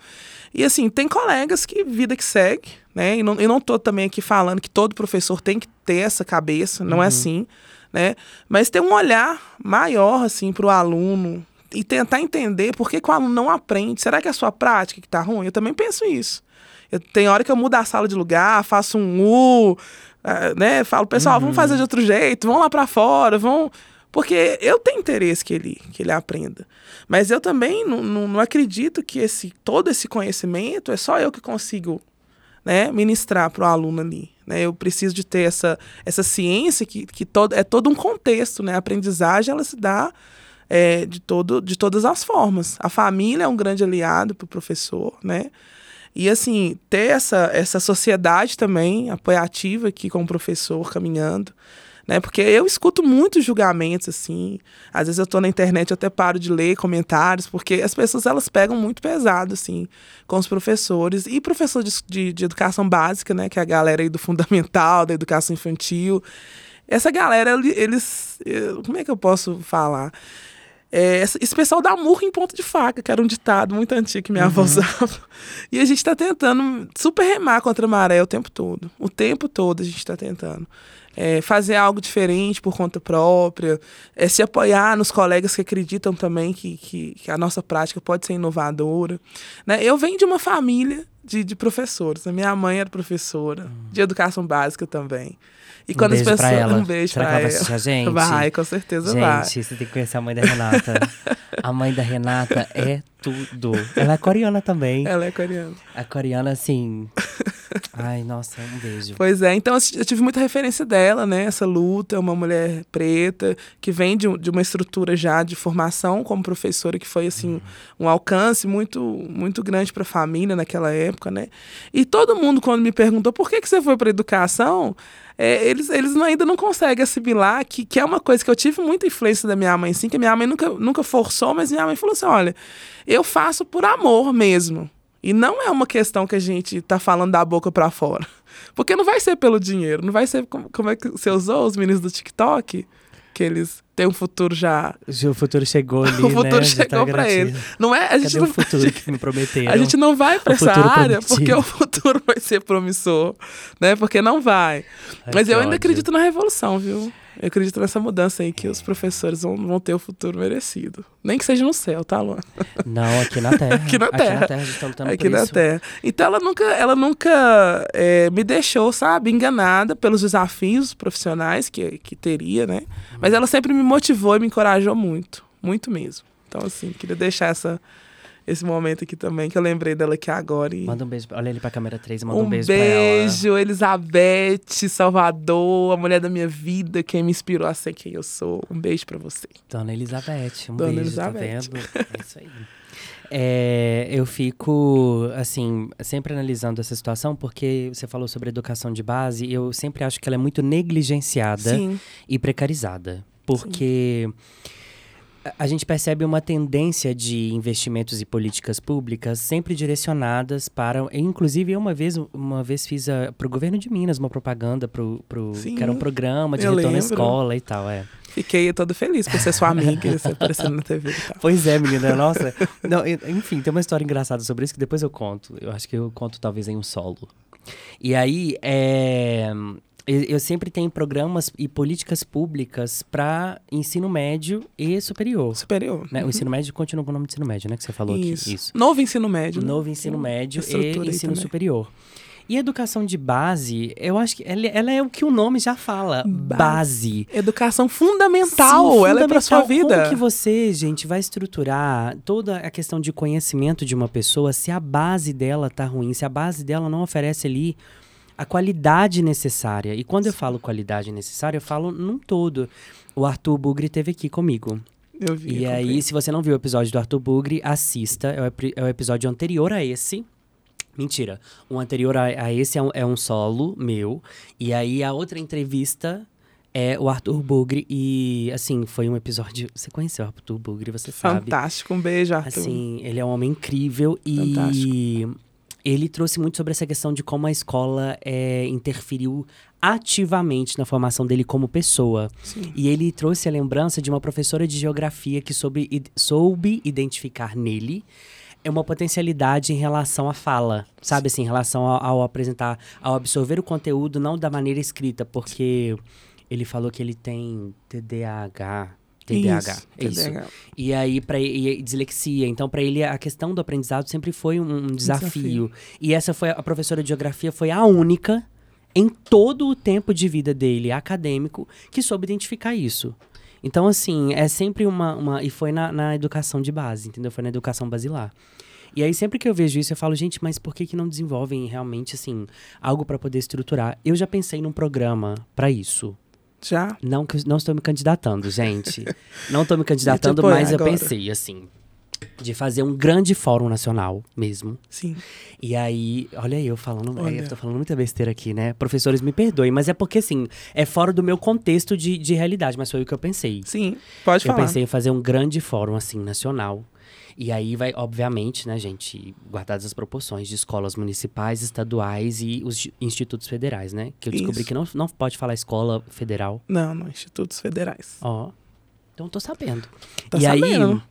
E assim, tem colegas que vida que segue, né? E não, eu não tô também aqui falando que todo professor tem que ter essa cabeça, não é uhum. é assim, né? Mas ter um olhar maior assim para o aluno e tentar entender por que, que, o aluno não aprende. Será que é a sua prática que está ruim? Eu também penso isso. Eu, tem hora que eu mudo a sala de lugar, faço um U, uh, né? Falo, pessoal, uhum. vamos fazer de outro jeito, vamos lá para fora, vamos porque eu tenho interesse que ele, que ele aprenda. Mas eu também não, não, não acredito que esse, todo esse conhecimento é só eu que consigo né, ministrar para o aluno ali. Né? Eu preciso de ter essa, essa ciência que, que todo, é todo um contexto. Né? A aprendizagem ela se dá é, de, todo, de todas as formas. A família é um grande aliado para o professor, né? E assim, ter essa, essa sociedade também apoiativa aqui com o professor caminhando né? Porque eu escuto muitos julgamentos, assim. Às vezes eu estou na internet, eu até paro de ler comentários, porque as pessoas elas pegam muito pesado, assim, com os professores. E professor de, de, de educação básica, né? Que é a galera aí do fundamental, da educação infantil. Essa galera, eles. Como é que eu posso falar? É, esse pessoal dá murro em ponto de faca, que era um ditado muito antigo que minha uhum. avó usava. E a gente está tentando super remar contra a maré o tempo todo. O tempo todo a gente está tentando é, fazer algo diferente por conta própria, é, se apoiar nos colegas que acreditam também que, que, que, a nossa prática pode ser inovadora. Né? Eu venho de uma família de, de professores. A minha mãe era professora hum. de educação básica também. E quando um as pessoas. Ela. Um beijo Será pra que ela. Vai a gente? Vai, com certeza gente, vai. Gente, você tem que conhecer a mãe da Renata. a mãe da Renata é tudo. Ela é coreana também. Ela é coreana. A coreana, assim. Ai, nossa, um beijo. Pois é, então eu tive muita referência dela, né? Essa luta, uma mulher preta que vem de, de uma estrutura já de formação como professora que foi assim uhum. um alcance muito muito grande para a família naquela época, né? E todo mundo quando me perguntou por que que você foi para educação, é, eles, eles ainda não conseguem assimilar que, que é uma coisa que eu tive muita influência da minha mãe, sim, que minha mãe nunca, nunca forçou, mas minha mãe falou assim: olha, eu faço por amor mesmo. E não é uma questão que a gente tá falando da boca para fora. Porque não vai ser pelo dinheiro, não vai ser como, como é que você usou os meninos do TikTok? Que eles têm um futuro já. O futuro chegou ali, O futuro né? chegou tá para eles. Não é? A gente Cadê não... o futuro que me prometeram? A gente não vai para essa área prometido. porque o futuro vai ser promissor, né? Porque não vai. Ai, Mas eu ainda ódio. acredito na revolução, viu? Eu acredito nessa mudança aí, que os professores vão, vão ter o futuro merecido. Nem que seja no céu, tá, Luan? Não, aqui na Terra. aqui na Terra. Aqui na Terra, a gente tá lutando aqui na isso. Terra. Então ela nunca, ela nunca é, me deixou, sabe, enganada pelos desafios profissionais que, que teria, né? Mas ela sempre me motivou e me encorajou muito. Muito mesmo. Então, assim, queria deixar essa esse momento aqui também, que eu lembrei dela aqui agora. E... Manda um beijo. Olha ali pra câmera 3 manda um, um beijo, beijo pra ela. Um beijo, Elizabeth, Salvador, a mulher da minha vida, quem me inspirou a ser quem eu sou. Um beijo pra você. Dona Elizabeth, um Dona beijo, Elizabeth. tá vendo? É isso aí. É, eu fico, assim, sempre analisando essa situação, porque você falou sobre educação de base, e eu sempre acho que ela é muito negligenciada Sim. e precarizada. Porque... Sim a gente percebe uma tendência de investimentos e políticas públicas sempre direcionadas para. Inclusive, eu uma vez, uma vez fiz para o governo de Minas uma propaganda pro, pro, Sim, que era um programa de retorno lembro. à escola e tal. É. Fiquei todo feliz por ser sua amiga, você aparecendo na TV e. Pois é, menina, nossa. Não, enfim, tem uma história engraçada sobre isso que depois eu conto. Eu acho que eu conto talvez em um solo. E aí, é, eu sempre tenho programas e políticas públicas para ensino médio e superior. Superior. Né? O ensino médio continua com o nome de ensino médio, né? Que você falou Isso. aqui. Isso. Novo ensino médio. Né? Novo ensino médio e ensino superior. E educação de base, eu acho que ela, ela, é o que o nome já fala, base. Educação fundamental, Sim, ela é para sua vida. Como que você, gente, vai estruturar toda a questão de conhecimento de uma pessoa se a base dela tá ruim, se a base dela não oferece ali a qualidade necessária. E quando eu falo qualidade necessária, eu falo num todo. O Arthur Bugre teve aqui comigo. Eu vi. E eu aí, se você não viu o episódio do Arthur Bugre, assista. É o, é o episódio anterior a esse. Mentira. O anterior a, a esse é um, é um, solo meu. E aí, a outra entrevista é o Arthur Bugre. E, assim, foi um episódio... Você conheceu o Arthur Bugre, você Fantástico. sabe. Fantástico. Um beijo, Arthur. Assim, ele é um homem incrível. Fantástico. E ele trouxe muito sobre essa questão de como a escola é, interferiu ativamente na formação dele como pessoa. Sim. E ele trouxe a lembrança de uma professora de geografia que soube, soube identificar nele é uma potencialidade em relação à fala, sabe assim, em relação ao, ao, apresentar, ao absorver o conteúdo não da maneira escrita, porque ele falou que ele tem TDAH, TDAH. Isso, é isso. TDAH. E aí, para dislexia. Então, para ele, a questão do aprendizado sempre foi um, um desafio. desafio. E essa foi a professora de geografia foi a única em todo o tempo de vida dele acadêmico que soube identificar isso. Então, assim, é sempre uma. uma e foi na, na educação de base, entendeu? Foi na educação basilar. E aí, sempre que eu vejo isso, eu falo, gente, mas por que, que não desenvolvem realmente, assim, algo para poder estruturar? Eu já pensei num programa para isso. Já? Não, não estou me candidatando, gente. não estou me candidatando, mas eu pensei, assim. de fazer um grande fórum nacional mesmo. Sim. E aí, olha aí, eu falando, Olha. eu tô falando muita besteira aqui, né? Professores me perdoem, mas é porque assim, é fora do meu contexto de, de realidade, mas foi o que eu pensei. Sim, pode eu falar. pensei em fazer um grande fórum assim nacional. E aí vai, obviamente, né, gente, guardadas as proporções de escolas municipais, estaduais e os institutos federais, né? Que eu descobri Isso. que não, não pode falar escola federal. Não, não, institutos federais. Ó. Então tô sabendo. Tá e sabendo. aí.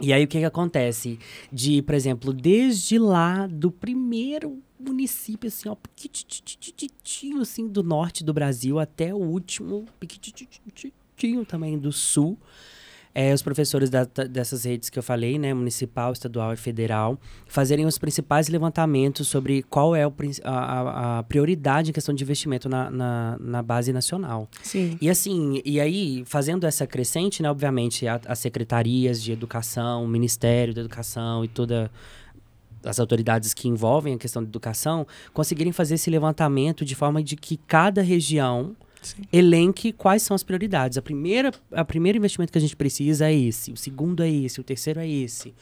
E aí o que que acontece? De, por exemplo, desde lá do primeiro município, assim, ó, piquitititinho, assim, do norte do Brasil até o último piquitititinho também do sul. É, os professores da- dessas redes que eu falei, né, municipal, estadual e federal, fazerem os principais levantamentos sobre qual é o a, a- a prioridade em questão de investimento na, na, na base nacional. Sim. E assim, e aí, fazendo essa crescente, né, obviamente, a- as secretarias de educação, o Ministério da Educação e toda as autoridades que envolvem a questão da educação conseguirem fazer esse levantamento de forma de que cada região Sim. elenque quais são as prioridades. A primeira, a primeiro investimento que a gente precisa é esse, o segundo é esse, o terceiro é esse.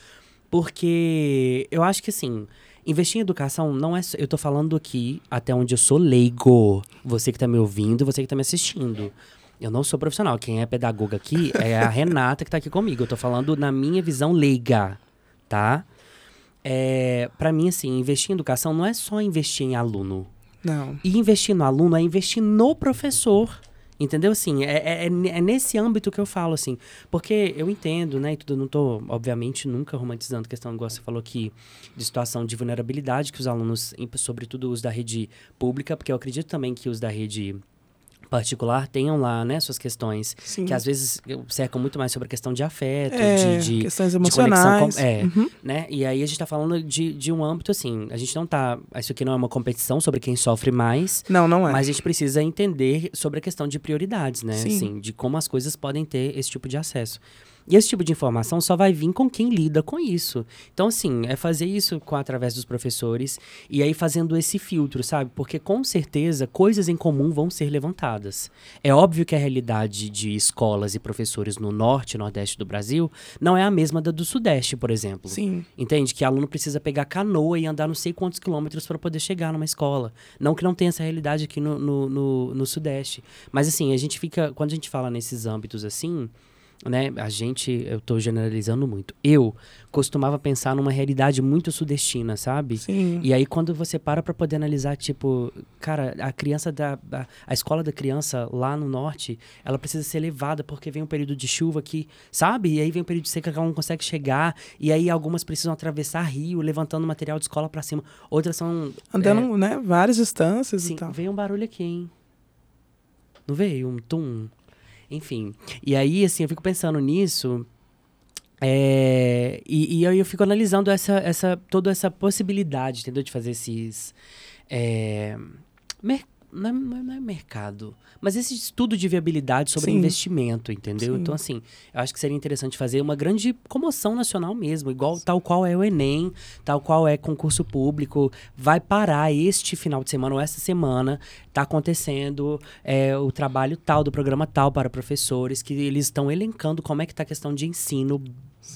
Porque eu acho que assim, investir em educação não é. só- Eu tô falando aqui até onde eu sou leigo. Você que tá me ouvindo, você que tá me assistindo. Eu não sou profissional. Quem é pedagoga aqui é a Renata que tá aqui comigo. Eu tô falando na minha visão leiga, tá? É, para mim, assim, investir em educação não é só investir em aluno. Não. E investir no aluno é investir no professor. Entendeu? Assim, é, é, é é nesse âmbito que eu falo, assim. Porque eu entendo, né? E tudo, não tô, obviamente, nunca romantizando a questão, igual você falou aqui, de situação de vulnerabilidade que os alunos, sobretudo os da rede pública, porque eu acredito também que os da rede particular tenham lá, né, suas questões. Sim. Que às vezes cercam muito mais sobre a questão de afeto, é, de, de questões de emocionais. com, é, Uhum. né? E aí a gente tá falando de, de um âmbito assim, a gente não tá, isso aqui não é uma competição sobre quem sofre mais, Não, não é. mas a gente precisa entender sobre a questão de prioridades, né? Sim. Assim, de como as coisas podem ter esse tipo de acesso. E esse tipo de informação só vai vir com quem lida com isso. Então, assim, é fazer isso com, através dos professores e aí fazendo esse filtro, sabe? Porque com certeza coisas em comum vão ser levantadas. É óbvio que a realidade de escolas e professores no norte e nordeste do Brasil não é a mesma da do sudeste, por exemplo. Sim. Entende? Que aluno precisa pegar canoa e andar não sei quantos quilômetros para poder chegar numa escola. Não que não tenha essa realidade aqui no, no, no, no Sudeste. Mas assim, a gente fica. Quando a gente fala nesses âmbitos assim, né? A gente, eu tô generalizando muito. Eu costumava pensar numa realidade muito sudestina, sabe? Sim. E aí, quando você para pra poder analisar, tipo, cara, a criança da. A, a escola da criança lá no norte, ela precisa ser levada porque vem um período de chuva que, sabe? E aí vem um período de seca que ela não consegue chegar. E aí algumas precisam atravessar rio, levantando material de escola pra cima. Outras são. Andando, né, várias distâncias Sim, e tal. veio um barulho aqui, hein? Não veio? Um tum. Enfim. E aí, assim, eu fico pensando nisso. é, e, e aí eu fico analisando essa, essa, toda essa possibilidade, entendeu? De fazer esses. É, mer- não, é, não é- não é mercado. Mas esse estudo de viabilidade sobre Sim. investimento, entendeu? Sim. Então, assim, eu acho que seria interessante fazer uma grande comoção nacional mesmo, igual tal qual é o Enem, tal qual é concurso público. Vai parar este final de semana ou essa semana, está acontecendo é, o trabalho tal do programa tal para professores, que eles estão elencando como é que está a questão de ensino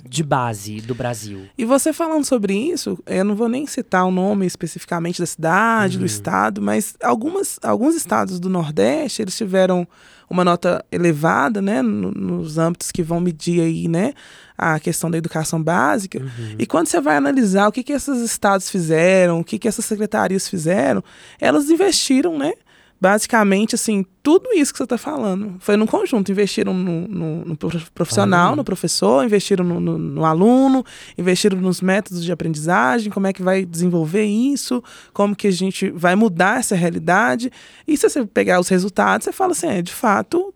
de base do Brasil. E você falando sobre isso, eu não vou nem citar o nome especificamente da cidade, Uhum. do estado, mas algumas, alguns estados do Nordeste, eles tiveram uma nota elevada, né, no- nos âmbitos que vão medir aí, né, a questão da educação básica. Uhum. E quando você vai analisar o que, que esses estados fizeram, o que, que essas secretarias fizeram, elas investiram, né? Basicamente, assim, tudo isso que você está falando foi num conjunto. Investiram no, no- no prof- profissional, Olha. no professor, investiram no, no- no aluno, investiram nos métodos de aprendizagem, como é que vai desenvolver isso, como que a gente vai mudar essa realidade. E se você pegar os resultados, você fala assim, é, de fato,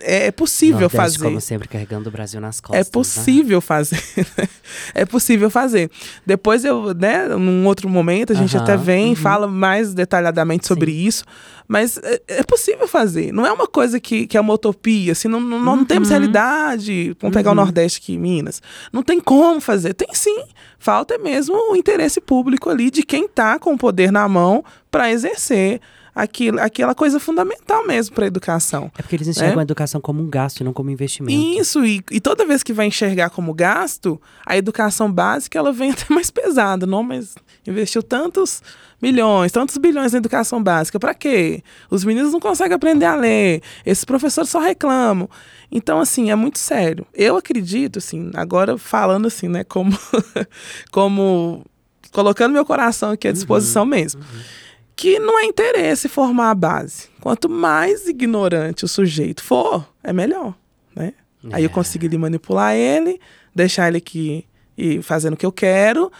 é, é possível Nordeste, fazer. como sempre, carregando o Brasil nas costas. É né? possível fazer. é possível fazer. Depois eu, né, num outro momento, a gente Aham, até vem e uhum. fala mais detalhadamente sobre isso. Mas é, é possível fazer. Não é uma coisa que, que é uma utopia. Assim, não, não, não temos Uhum. realidade. Vamos pegar o Uhum. Nordeste aqui, Minas. Não tem como fazer. Tem sim. Falta mesmo o interesse público ali de quem está com o poder na mão para exercer aquilo, aquela coisa fundamental mesmo para a educação. É porque eles enxergam é? a educação como um gasto e não como investimento. Isso, e, e, toda vez que vai enxergar como gasto, a educação básica ela vem até mais pesada, não? Mas investiu tantos milhões, tantos bilhões na educação básica, para quê? Os meninos não conseguem aprender a ler, esses professores só reclamam. Então, assim, é muito sério. Eu acredito, assim, agora falando assim, né, como, como colocando meu coração aqui à disposição uhum, mesmo. Uhum. Que não é interesse formar a base. Quanto mais ignorante o sujeito for, é melhor, né? É. Aí eu é. consigo ele manipular ele, deixar ele aqui e fazendo o que eu quero,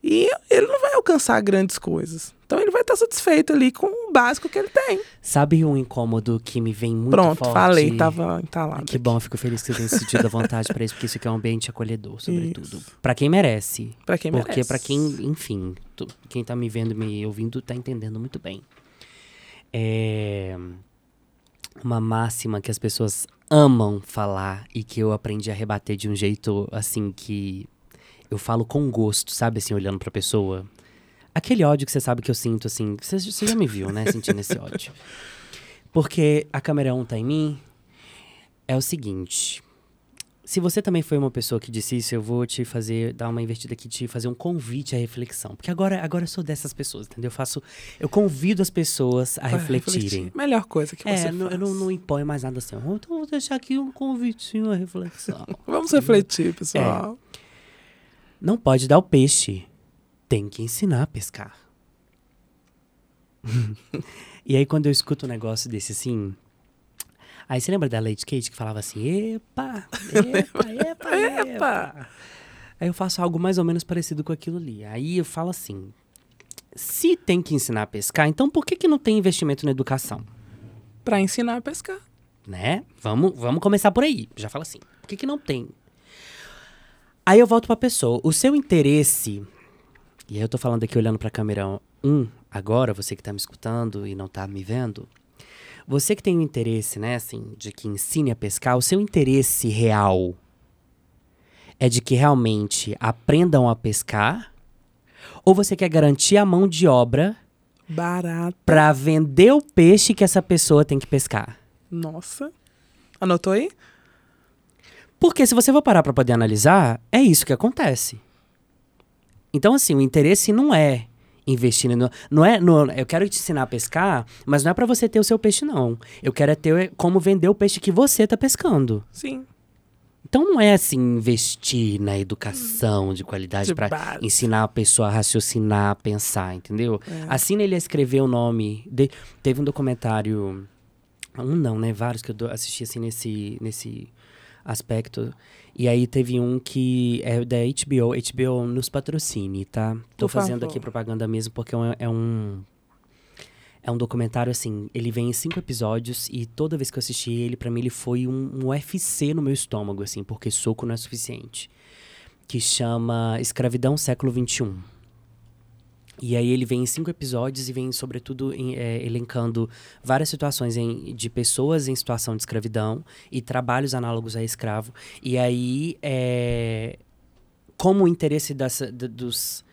e ele não vai alcançar grandes coisas. Então ele vai estar satisfeito ali com o básico que ele tem. Sabe um incômodo que me vem muito Pronto, forte? falei, tava entalado. Que aqui. bom, fico feliz que você tenha sentido a vontade para isso, porque isso aqui é um ambiente acolhedor, sobretudo. Para quem merece. Para quem porque merece. Porque para quem, enfim, quem tá me vendo, me ouvindo, tá entendendo muito bem. É uma máxima que as pessoas amam falar e que eu aprendi a rebater de um jeito assim que eu falo com gosto, sabe assim, olhando pra pessoa. Aquele ódio que você sabe que eu sinto, assim. Você, você já me viu, né? Sentindo esse ódio. Porque a câmera 1 tá em mim. É o seguinte. Se você também foi uma pessoa que disse isso, eu vou te fazer, dar uma invertida aqui, te fazer um convite à reflexão. Porque agora, agora eu sou dessas pessoas, entendeu? Eu faço. Eu convido as pessoas a refletirem. Refletir. Melhor coisa que é, você não, faz. Eu não, não imponho mais nada assim. Então eu vou deixar aqui um convitinho à reflexão. Vamos refletir, pessoal. É. Não pode dar o peixe. Tem que ensinar a pescar. e aí, quando eu escuto um negócio desse assim. Aí você lembra da Lady Kate que falava assim: epa, epa, epa, epa. Aí eu faço algo mais ou menos parecido com aquilo ali. Aí eu falo assim: se tem que ensinar a pescar, então por que, que não tem investimento na educação? Para ensinar a pescar. Né? Vamos, vamos começar por aí. Já fala assim: por que, que não tem? Aí eu volto pra pessoa. O seu interesse. E aí eu tô falando aqui olhando pra câmera 1 agora, você que tá me escutando e não tá me vendo. Você que tem o um interesse, né, assim, de que ensine a pescar, o seu interesse real é de que realmente aprendam a pescar? Ou você quer garantir a mão de obra barata para vender o peixe que essa pessoa tem que pescar? Nossa. Anotou aí? Porque se você for parar para poder analisar, é isso que acontece. Então, assim, o interesse não é investir no, não é no, eu quero te ensinar a pescar, mas não é para você ter o seu peixe não. Eu quero é ter como vender o peixe que você tá pescando. Sim. Então não é assim investir na educação de qualidade para ensinar a pessoa a raciocinar, a pensar, entendeu? É. Assim ele escreveu o nome, de, teve um documentário um não, né, vários que eu assisti assim nesse nesse aspecto. E aí teve um que é da HBO, HBO nos patrocine, tá? Tô Por fazendo favor. aqui propaganda mesmo porque é, é um é um documentário assim, ele vem em cinco episódios e toda vez que eu assisti ele, para mim ele foi um, um UFC no meu estômago assim, porque soco não é suficiente. Que chama Escravidão Século XXI. E aí ele vem em cinco episódios e vem, sobretudo, em, é, elencando várias situações em, de pessoas em situação de escravidão e trabalhos análogos a escravo. E aí, é, como o interesse dessa, dos...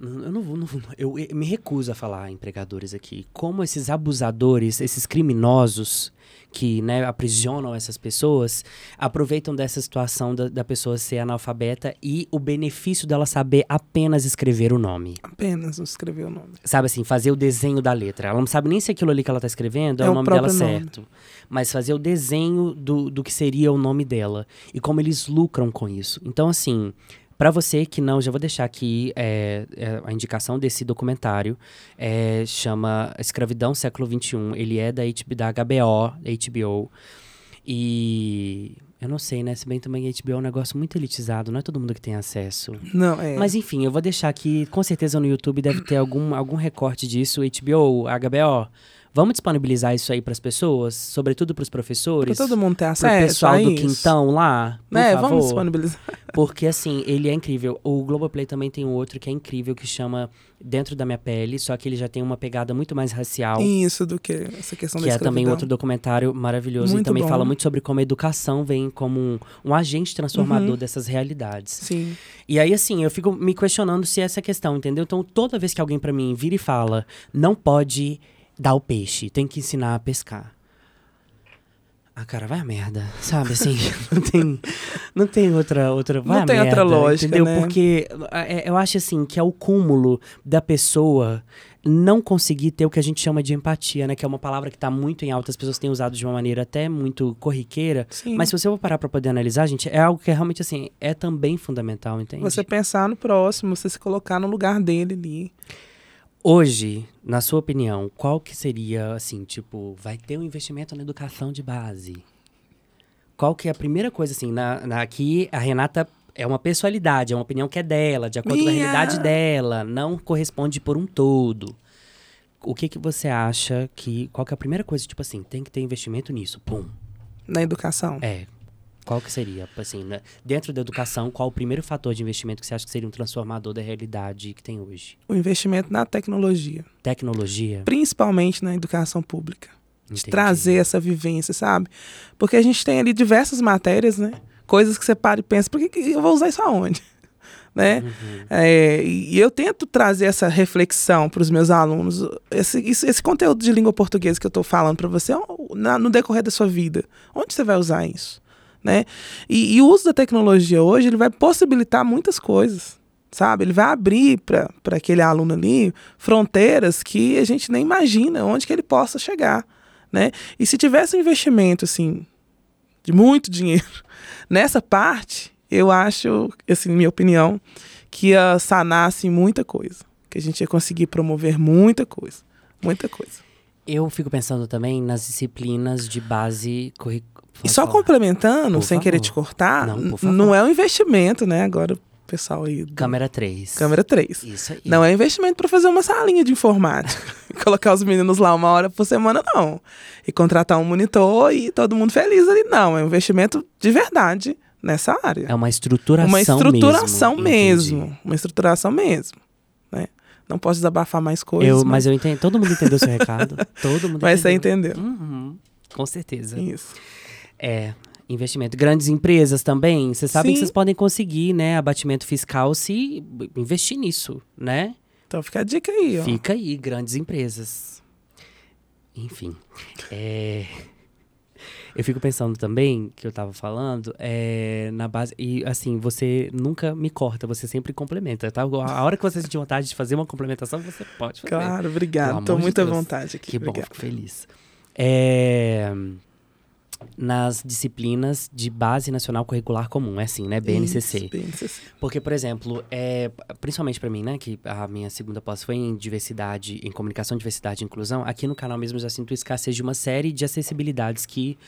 Eu não vou, não vou, eu, eu me recuso a falar empregadores aqui. Como esses abusadores, esses criminosos que né, aprisionam essas pessoas aproveitam dessa situação da, da, pessoa ser analfabeta e o benefício dela saber apenas escrever o nome. Apenas escrever o nome. Sabe assim, fazer o desenho da letra. Ela não sabe nem se aquilo ali que ela está escrevendo é, é o nome dela nome. certo. Mas fazer o desenho do, do que seria o nome dela. E como eles lucram com isso. Então, assim, para você que não, já vou deixar aqui é, é, a indicação desse documentário. É, chama Escravidão Século XXI. Ele é da, HBO, da HBO, HBO. E eu não sei, né? Se bem também HBO é um negócio muito elitizado, não é todo mundo que tem acesso. Não, é. Mas enfim, eu vou deixar aqui, com certeza no YouTube deve ter algum, algum recorte disso. HBO, HBO. Vamos disponibilizar isso aí para as pessoas, sobretudo para os professores. Para todo mundo ter acesso. o pessoal do quintão lá. Por é, favor. vamos disponibilizar. Porque assim, ele é incrível. O Globoplay também tem um outro que é incrível que chama Dentro da Minha Pele, só que ele já tem uma pegada muito mais racial. Isso do que essa questão que da é também outro documentário maravilhoso muito e também bom. fala muito sobre como a educação vem como um, um agente transformador uhum. dessas realidades. Sim. E aí assim, eu fico me questionando se é essa questão, entendeu? Então toda vez que alguém para mim vira e fala, não pode dar o peixe, tem que ensinar a pescar. Ah, cara, vai a merda, sabe? Assim, não tem, não tem outra, outra, vai Não tem merda, outra lógica, entendeu? né? Porque é, eu acho assim que é o cúmulo da pessoa não conseguir ter o que a gente chama de empatia, né? Que é uma palavra que está muito em alta, as pessoas têm usado de uma maneira até muito corriqueira. Sim. Mas se você for parar para poder analisar, gente, é algo que é realmente assim, é também fundamental, entende? Você pensar no próximo, você se colocar no lugar dele ali. Hoje, na sua opinião, qual que seria, assim, tipo, vai ter um investimento na educação de base? Qual que é a primeira coisa, assim, na, na- aqui a Renata é uma pessoalidade, é uma opinião que é dela, de acordo com a Minha. realidade dela, não corresponde por um todo. O que que você acha que, qual que é a primeira coisa, tipo assim, tem que ter investimento nisso, pum. Na educação. É, qual que seria, assim, né? dentro da educação, qual o primeiro fator de investimento que você acha que seria um transformador da realidade que tem hoje? O investimento na tecnologia. Tecnologia? Principalmente na educação pública. De Entendi. trazer essa vivência, sabe? Porque a gente tem ali diversas matérias, né? Coisas que você para e pensa, por que, que eu vou usar isso aonde? né? Uhum. É, e eu tento trazer essa reflexão para os meus alunos. Esse, isso- esse conteúdo de língua portuguesa que eu estou falando para você, na- no decorrer da sua vida, onde você vai usar isso? Né? E, e o uso da tecnologia hoje ele vai possibilitar muitas coisas, sabe? Ele vai abrir para aquele aluno ali fronteiras que a gente nem imagina onde que ele possa chegar. Né? E se tivesse um investimento assim de muito dinheiro nessa parte, eu acho, assim, minha opinião, que ia sanar assim, muita coisa. Que a gente ia conseguir promover muita coisa. Muita coisa. Eu fico pensando também nas disciplinas de base curricular. E só complementando, Por sem querer favor. te cortar, Não, não é um investimento, né? Agora o pessoal aí. do- Câmera 3. Câmera 3. Isso aí. Não é investimento para fazer uma salinha de informática. Colocar os meninos lá uma hora por semana, não. E contratar um monitor e todo mundo feliz ali, não. É um investimento de verdade nessa área. É uma estruturação uma estruturação mesmo. mesmo. Uma estruturação mesmo. Né? Não posso desabafar mais coisas. Eu, mas eu entendo. Todo mundo entendeu o seu recado. Todo mundo mas você entendeu. entendeu. Uhum, com certeza. Isso. É. Investimento. Grandes empresas também. Vocês sabem que vocês podem conseguir, né? Abatimento fiscal se investir nisso, né? Então fica a dica aí, ó. Fica aí, grandes empresas. Enfim. é, Eu fico pensando também, que eu tava falando, é, na base. E assim, você nunca me corta, você sempre complementa, tá? A hora que você sentir vontade de fazer uma complementação, você pode fazer. Claro, obrigado. Tô muito à vontade aqui. Que bom, obrigado. fico feliz. É, Nas disciplinas de base nacional curricular comum, é assim, né? BNCC. Isso, BNCC. Porque, por exemplo, é, principalmente pra mim, né, que a minha segunda pós foi em diversidade, em comunicação, diversidade e inclusão, aqui no canal mesmo eu já sinto escassez de uma série de acessibilidades que,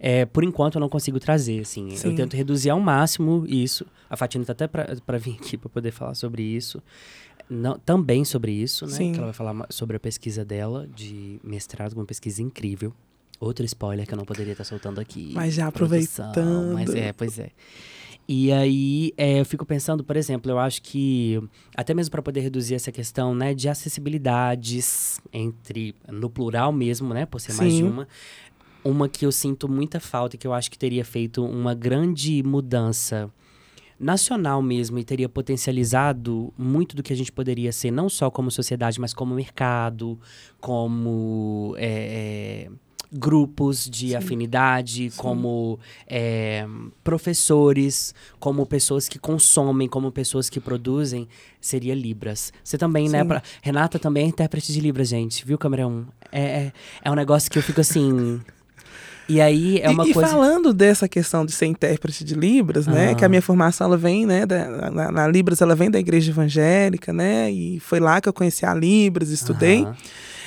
é, por enquanto, eu não consigo trazer, assim. Sim. Eu tento reduzir ao máximo isso. A Fatina tá até pra vir aqui pra poder falar sobre isso. Não, também sobre isso, né? Sim. Que ela vai falar sobre a pesquisa dela de mestrado, uma pesquisa incrível. Outro spoiler que eu não poderia estar soltando aqui. Mas já Produção, aproveitando. Mas é, pois é. E aí, é, eu fico pensando, por exemplo, eu acho que até mesmo para poder reduzir essa questão, né, de acessibilidades entre no plural mesmo, né, por ser mais de Sim. uma, uma que eu sinto muita falta e que eu acho que teria feito uma grande mudança nacional mesmo e teria potencializado muito do que a gente poderia ser, não só como sociedade, mas como mercado, como é, é, grupos de Sim. afinidade, Sim. como é, professores, como pessoas que consomem, como pessoas que produzem, seria Libras. Você também, né? Sim. pra- Renata também é intérprete de Libras, gente, viu, câmera 1? É, é, é um negócio que eu fico assim. E aí é E- uma e, coisa. falando dessa questão de ser intérprete de Libras, né? Ah. Que a minha formação ela vem, né? Da, na, na Libras ela vem da igreja evangélica, né? E foi lá que eu conheci a Libras, estudei. Aham.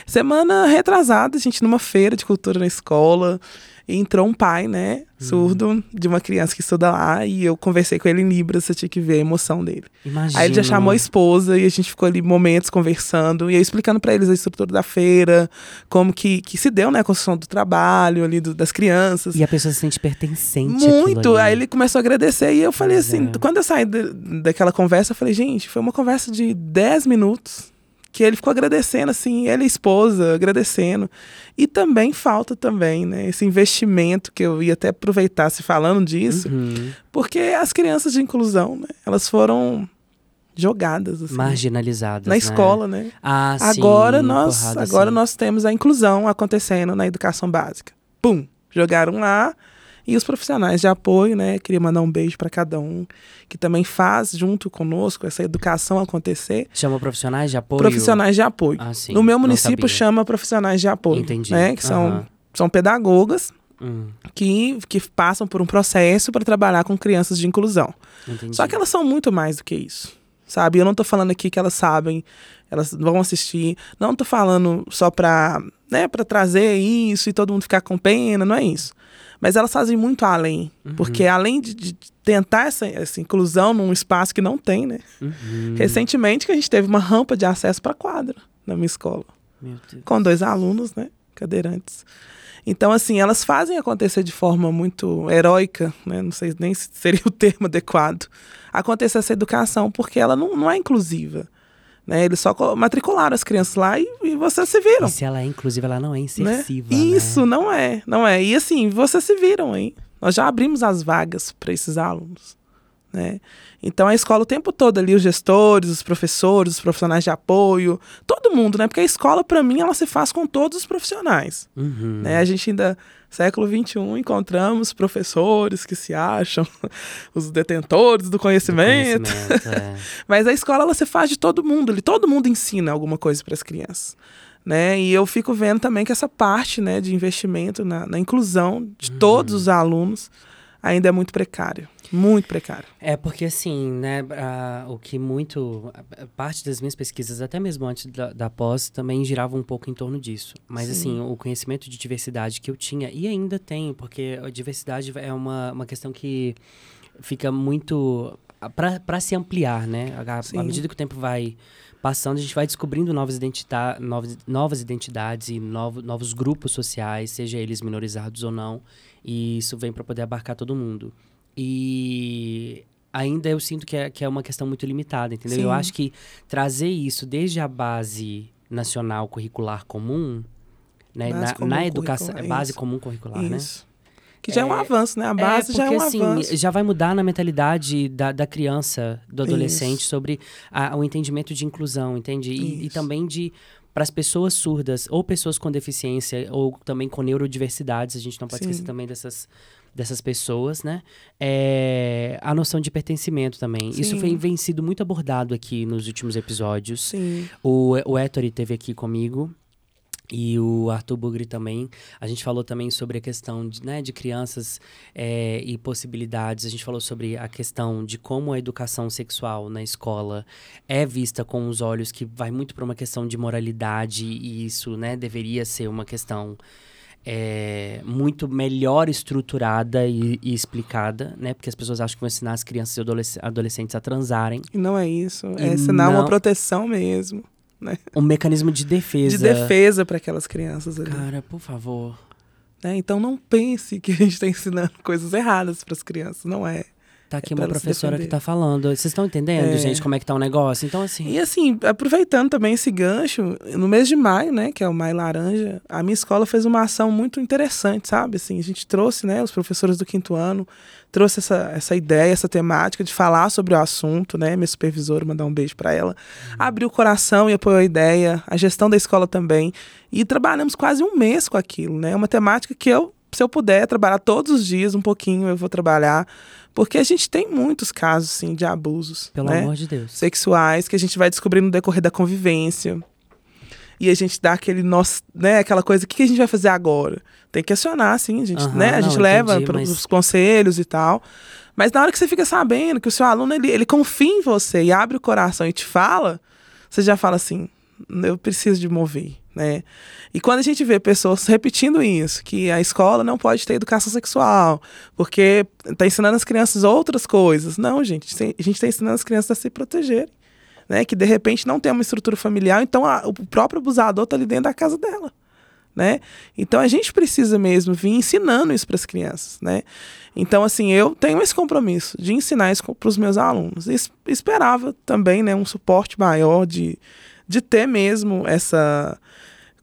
Semana retrasada, a gente numa feira de cultura na escola, entrou um pai, né, surdo, de uma criança que estuda lá, e eu conversei com ele em Libras, você tinha que ver a emoção dele. Imagina. Aí ele já chamou a esposa e a gente ficou ali momentos conversando, e eu explicando pra eles a estrutura da feira, como que, que se deu, né, a construção do trabalho ali, do- das crianças. E a pessoa se sente pertencente. Muito. Aí ele começou a agradecer e eu falei Pois assim, é. quando eu saí da- daquela conversa, eu falei, gente, foi uma conversa de 10 minutos que ele ficou agradecendo, assim, ele e a esposa agradecendo. E também falta também, né, esse investimento que eu ia até aproveitar se falando disso, Uhum. porque as crianças de inclusão, né, elas foram jogadas. Assim, Marginalizadas. Na né? escola, né? Ah, agora sim, nós, agora sim. nós temos a inclusão acontecendo na educação básica. Pum, jogaram lá. E os profissionais de apoio, né? Queria mandar um beijo para cada um que também faz junto conosco essa educação acontecer. Chama profissionais de apoio? Profissionais de apoio. Ah, sim. no meu município sabia. chama profissionais de apoio, Entendi. né? Que são, Aham. são pedagogas Hum, que, que passam por um processo para trabalhar com crianças de inclusão. entendi. Só que elas são muito mais do que isso. Sabe? Eu não tô falando aqui que elas sabem, elas vão assistir. Não tô falando só pra, né, pra trazer isso e todo mundo ficar com pena, não é isso. Mas elas fazem muito além. Uhum. Porque além de, de tentar essa, essa inclusão num espaço que não tem, né? Uhum. Recentemente que a gente teve uma rampa de acesso para quadra na minha escola. Com dois alunos, né? Cadeirantes. Então, assim, elas fazem acontecer de forma muito heróica, né? Não sei nem se seria o termo adequado. Acontecer essa educação, porque ela não, não é inclusiva. Né? Eles só matricularam as crianças lá e, e vocês se viram. E se ela é inclusiva, ela não é né? insersiva, Isso, né? não é. Não é. E assim, vocês se viram, hein? Nós já abrimos as vagas para esses alunos. Né? Então a escola o tempo todo ali, os gestores, os professores, os profissionais de apoio, todo mundo, né? Porque a escola, para mim, ela se faz com todos os profissionais. Uhum. Né? A gente ainda, século XXI, encontramos professores que se acham os detentores do Do conhecimento. conhecimento, é. Mas a escola ela se faz de todo mundo, ali todo mundo ensina alguma coisa para as crianças. Né? E eu fico vendo também que essa parte né, de investimento na, na inclusão de todos os alunos ainda é muito precário. Muito precário. É porque assim, né, a- o que muito, parte das minhas pesquisas, até mesmo antes da, da pós, também girava um pouco em torno disso. Mas Sim. assim, o conhecimento de diversidade que eu tinha, e ainda tenho, porque a diversidade é uma, uma questão que fica muito, para se ampliar, né, À- medida que o tempo vai passando, a gente vai descobrindo novas, identita novas, novas identidades e novo, novos grupos sociais, seja eles minorizados ou não, e isso vem para poder abarcar todo mundo. E ainda eu sinto que é, que é uma questão muito limitada, entendeu? Sim. Eu acho que trazer isso desde a base nacional curricular comum, né, na, comum na educação, é curricular, base isso. comum curricular, né? Isso. Que já é, um É, avanço, né? A base é, já é porque, um assim, avanço. já vai mudar na mentalidade da, da criança, do adolescente, Isso. sobre a- o entendimento de inclusão, entende? E, e também de para as pessoas surdas ou pessoas com deficiência ou também com neurodiversidades, a gente não pode Sim. esquecer também dessas dessas pessoas, né? É, a noção de pertencimento também. Isso Sim. foi, vem sido muito abordado aqui nos últimos episódios. Sim. O, o Ettore teve aqui comigo. E o Arthur Bugri também. A gente falou também sobre a questão de, né, de crianças é, e possibilidades. A gente falou sobre a questão de como a educação sexual na escola é vista com os olhos que vai muito para uma questão de moralidade e isso né, deveria ser uma questão é, muito melhor estruturada e, e explicada, né? Porque as pessoas acham que vão ensinar as crianças e adolesc- adolescentes a transarem. E não é isso. É uma não- proteção mesmo. Um mecanismo de defesa. De defesa para aquelas crianças ali. Cara, por favor. né? Então não pense que a gente está ensinando coisas erradas para as crianças. Não é. Tá aqui É uma professora que tá falando. Vocês estão entendendo, É. gente, como é que tá o negócio? Então, assim. E assim, aproveitando também esse gancho, no mês de maio, né, que é o Maio Laranja, a minha escola fez uma ação muito interessante, sabe? Assim, a gente trouxe, né, os professores do quinto ano, trouxe essa, essa ideia, essa temática de falar sobre o assunto, né? Minha supervisora, mandar um beijo para ela. Abriu o coração e apoiou a ideia, a gestão da escola também. E trabalhamos quase um mês com aquilo, né? Uma temática que eu, se eu puder trabalhar todos os dias um pouquinho, eu vou trabalhar. Porque a gente tem muitos casos, assim, de abusos. Pelo né? amor de Deus. sexuais que a gente vai descobrir no decorrer da convivência. E a gente dá aquele nosso, né, aquela coisa, o que que a gente vai fazer agora? Tem que acionar, assim, a gente, Aham, né, a gente leva entendi, para mas- os conselhos e tal. Mas na hora que você fica sabendo que o seu aluno, ele, ele confia em você e abre o coração e te fala, você já fala assim, eu preciso de mover, né? E quando a gente vê pessoas repetindo isso, que a escola não pode ter educação sexual, porque está ensinando as crianças outras coisas. Não, gente, a gente está ensinando as crianças a se protegerem. Né, que de repente não tem uma estrutura familiar, então a- o próprio abusador está ali dentro da casa dela. Né? Então a gente precisa mesmo vir ensinando isso para as crianças. Né? Então, assim, eu tenho esse compromisso de ensinar isso para os meus alunos. E es- esperava também né, um suporte maior de, de ter mesmo essa.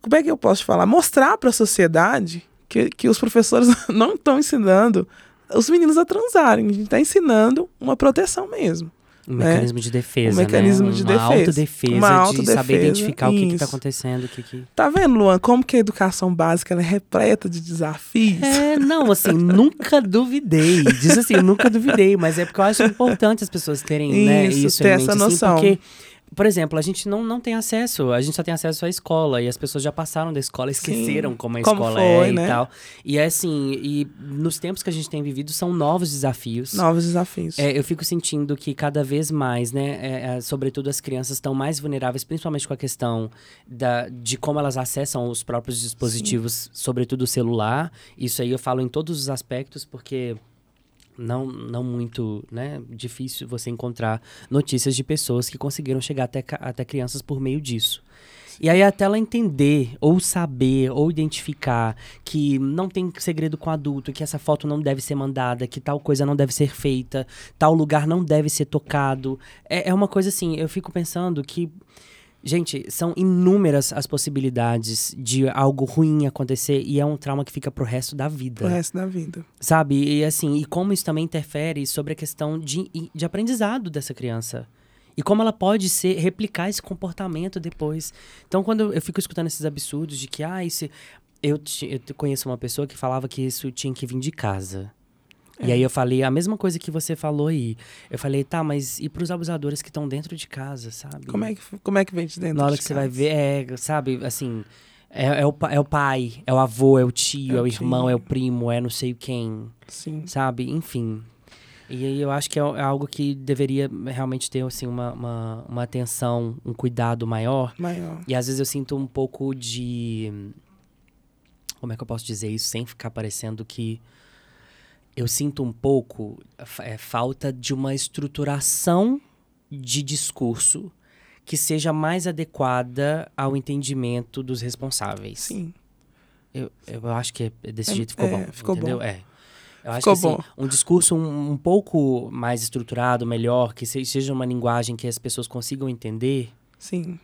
Como é que eu posso falar? Mostrar para a sociedade que, que os professores não estão ensinando os meninos a transarem. A gente está ensinando uma proteção mesmo. Um né? mecanismo de defesa, Um mecanismo né? de uma defesa. autodefesa, Uma de autodefesa, saber identificar o que está isso. acontecendo, o que, que... Tá vendo, Luan, como que a educação básica é repleta de desafios? É, não, assim, nunca duvidei. Diz assim, nunca duvidei, mas é porque eu acho importante as pessoas terem né, Isso, isso ter em essa mente, assim, noção. porque, por exemplo, a gente não, não tem acesso, a gente só tem acesso à escola, e as pessoas já passaram da escola, esqueceram como a como escola foi, é né? e tal. E é assim, e nos tempos que a gente tem vivido, são novos desafios. Novos desafios. É, eu fico sentindo que cada vez mais, né, é, é, sobretudo as crianças estão mais vulneráveis, principalmente com a questão da, de como elas acessam os próprios dispositivos, sobretudo o celular. Isso aí eu falo em todos os aspectos, porque não, não muito né, difícil você encontrar notícias de pessoas que conseguiram chegar até, até crianças por meio disso. E aí até ela entender, ou saber, ou identificar que não tem segredo com adulto, que essa foto não deve ser mandada, que tal coisa não deve ser feita, tal lugar não deve ser tocado. É, é uma coisa assim, eu fico pensando que, gente, são inúmeras as possibilidades de algo ruim acontecer e é um trauma que fica pro resto da vida. Pro resto da vida. Sabe? E assim, e como isso também interfere sobre a questão de, de aprendizado dessa criança. E como ela pode ser, replicar esse comportamento depois. Então, quando eu, fico escutando esses absurdos de que, ah, esse. Eu, eu conheço uma pessoa que falava que isso tinha que vir de casa. E É. aí eu falei a mesma coisa que você falou aí. Eu falei, tá, mas e pros abusadores que estão dentro de casa, sabe? Como é que, como é que vem de dentro Na hora de que você casa? vai ver, é, sabe, assim, é, é o, é o pai, é o avô, é o tio, É é, o o irmão, tio. é o primo, é não sei quem, Sim. sabe? Enfim. E aí eu acho que é, é algo que deveria realmente ter, assim, uma, uma, uma atenção, um cuidado maior. Maior. E às vezes eu sinto um pouco de. Como é que eu posso dizer isso sem ficar parecendo que. Eu sinto um pouco é, falta de uma estruturação de discurso que seja mais adequada ao entendimento dos responsáveis. Sim. Eu, eu acho que é- desse É, jeito ficou é, bom. ficou entendeu? bom. É. Eu acho Ficou que assim, bom. um discurso um, um pouco mais estruturado, melhor, que se- seja uma linguagem que as pessoas consigam entender, Sim.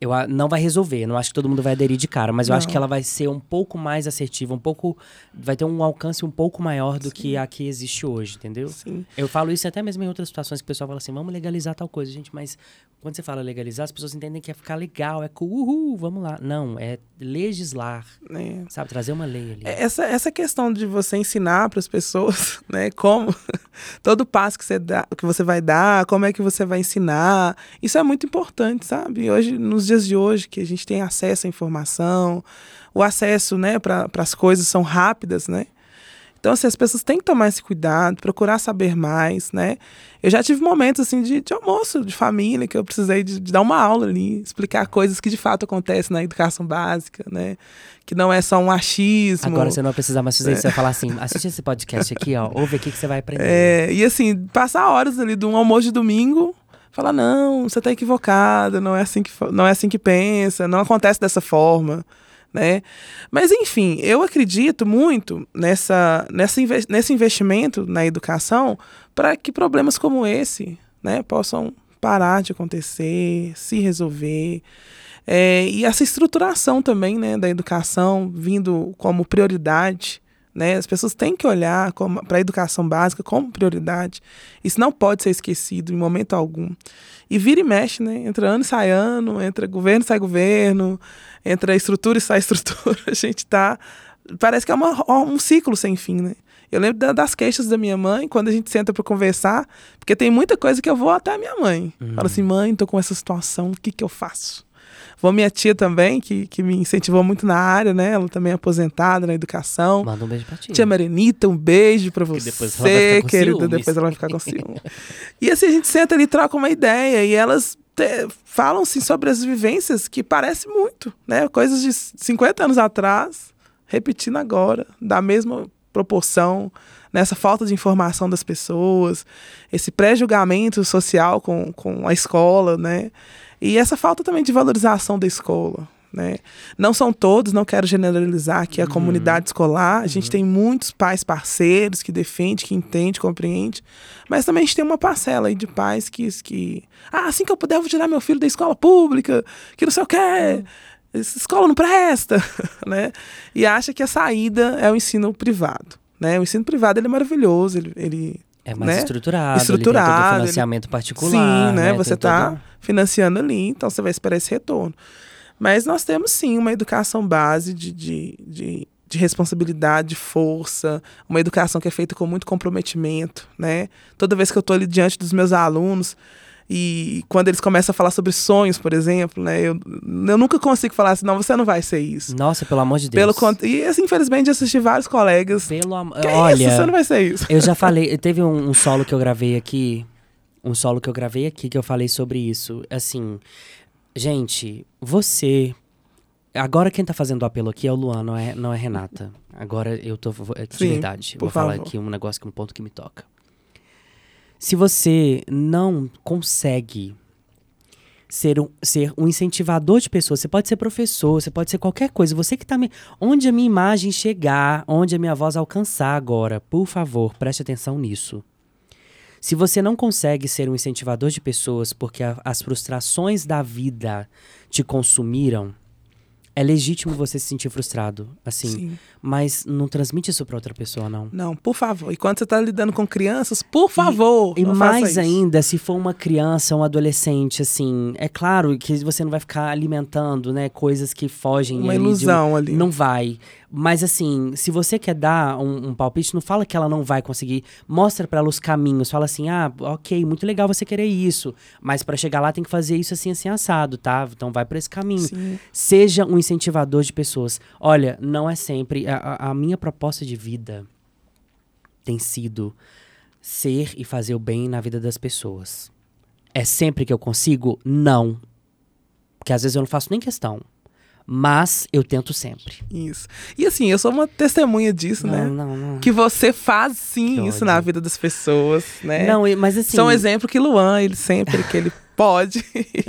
Eu não vai resolver. Não acho que todo mundo vai aderir de cara, mas eu acho Não. que ela vai ser um pouco mais assertiva, um pouco. Vai ter um alcance um pouco maior do que a que existe hoje, entendeu? Sim. Eu falo isso até mesmo em outras situações que o pessoal fala assim, vamos legalizar tal coisa, gente, mas quando você fala legalizar, as pessoas entendem que é ficar legal, é uhul, vamos lá. Não, é legislar, É. sabe? Trazer uma lei ali. Essa, essa questão de você ensinar para as pessoas, né, como todo passo que você, dá, que você vai dar, como é que você vai ensinar, isso é muito importante, sabe? Hoje, nos dias de hoje, que a gente tem acesso à informação, o acesso, né, para as coisas são rápidas, né? Então, assim, as pessoas têm que tomar esse cuidado, procurar saber mais, né? Eu já tive momentos, assim, de, de almoço, de família, que eu precisei de, de dar uma aula ali, explicar coisas que de fato acontecem na educação básica, né? Que não é só um achismo. Agora você não vai precisar mais fazer isso, você vai falar assim, assiste esse podcast aqui, ó, ouve aqui que você vai aprender. É, e assim, passar horas ali de um almoço de domingo, falar, não, você tá equivocada, não é assim que, não é assim que pensa, não acontece dessa forma, né? Mas enfim, eu acredito muito nessa, nessa nesse investimento na educação para que problemas como esse, né, possam parar de acontecer, se resolver. É, e essa estruturação também né, da educação vindo como prioridade. Né? As pessoas têm que olhar para a educação básica como prioridade. Isso não pode ser esquecido em momento algum. E vira e mexe, né? Entra ano e sai ano, entra governo e sai governo, entra estrutura e sai estrutura. A gente tá. Parece que é uma, um ciclo sem fim, né? Eu lembro da- das queixas da minha mãe quando a gente senta para conversar, porque tem muita coisa que eu vou até a minha mãe. Fala assim, mãe, tô com essa situação, o que, que eu faço? Vou minha tia também, que, que me incentivou muito na área, né? Ela também é aposentada na educação. Manda um beijo pra ti. Tia Marenita, um beijo pra Que você, depois ela vai ficar com querida. ciúmes. Depois ela vai ficar com ciúme. e assim, a gente senta ali, troca uma ideia e elas falam assim, sobre as vivências que parece muito, né? Coisas de 50 anos atrás, repetindo agora, da mesma proporção, nessa falta de informação das pessoas, esse pré-julgamento social com, com a escola, né? E essa falta também de valorização da escola. Né? Não são todos, não quero generalizar aqui a comunidade escolar. A gente tem muitos pais parceiros que defendem, que entendem, compreendem. Mas também a gente tem uma parcela aí de pais que, que. Ah, assim que eu puder, eu vou tirar meu filho da escola pública, que não sei o quê. Essa escola não presta, né? E acha que a saída é o ensino privado, né? O ensino privado ele é maravilhoso, ele, ele É mais né? estruturado. Estruturado, todo o ele- financiamento particular. Sim, né? né? Você está todo- financiando ali, então você vai esperar esse retorno. Mas nós temos sim uma educação base de, de, de, de responsabilidade, de força, uma educação que é feita com muito comprometimento, né? Toda vez que eu estou ali diante dos meus alunos e quando eles começam a falar sobre sonhos, por exemplo, né? Eu, eu nunca consigo falar assim, não, você não vai ser isso. Nossa, pelo amor de Deus. Pelo. E assim, infelizmente, eu assisti vários colegas. Pelo amor. Olha. isso, você não vai ser isso. Eu já falei, teve um, um solo que eu gravei aqui, um solo que eu gravei aqui que eu falei sobre isso. Assim, gente, você. Agora quem tá fazendo o apelo aqui é o Luan, não é, não é Renata. Agora eu tô. é De Sim, verdade. Vou falar favor. aqui um negócio um ponto que me toca. Se você não consegue ser um, ser um incentivador de pessoas, você pode ser professor, você pode ser qualquer coisa. Você que tá me. Onde a minha imagem chegar, onde a minha voz alcançar agora, por favor, preste atenção nisso. Se você não consegue ser um incentivador de pessoas porque a- as frustrações da vida te consumiram, é legítimo você se sentir frustrado, assim. Sim. Mas não transmite isso pra outra pessoa, não. Não, por favor. E quando você está lidando com crianças, por favor. E faça mais ainda, se for uma criança, um adolescente, assim, é claro que você não vai ficar alimentando, né, coisas que fogem Uma ali de ilusão ali. Não vai. Mas assim, se você quer dar um, um palpite, não fala que ela não vai conseguir. Mostra pra ela os caminhos. Fala assim, ah, ok, muito legal você querer isso. Mas pra chegar lá tem que fazer isso assim, assim, assado, tá? Então vai por esse caminho. Sim. Seja um incentivador de pessoas. Olha, não é sempre. A, a- a minha proposta de vida tem sido ser e fazer o bem na vida das pessoas. É sempre que eu consigo? Não. Porque às vezes eu não faço nem questão. Mas eu tento sempre. Isso. E assim, eu sou uma testemunha disso, não, né? não, não. Que você faz sim Que isso ódio. na vida das pessoas, né? Não, mas assim. São um exemplo que Luan, ele sempre que ele pode,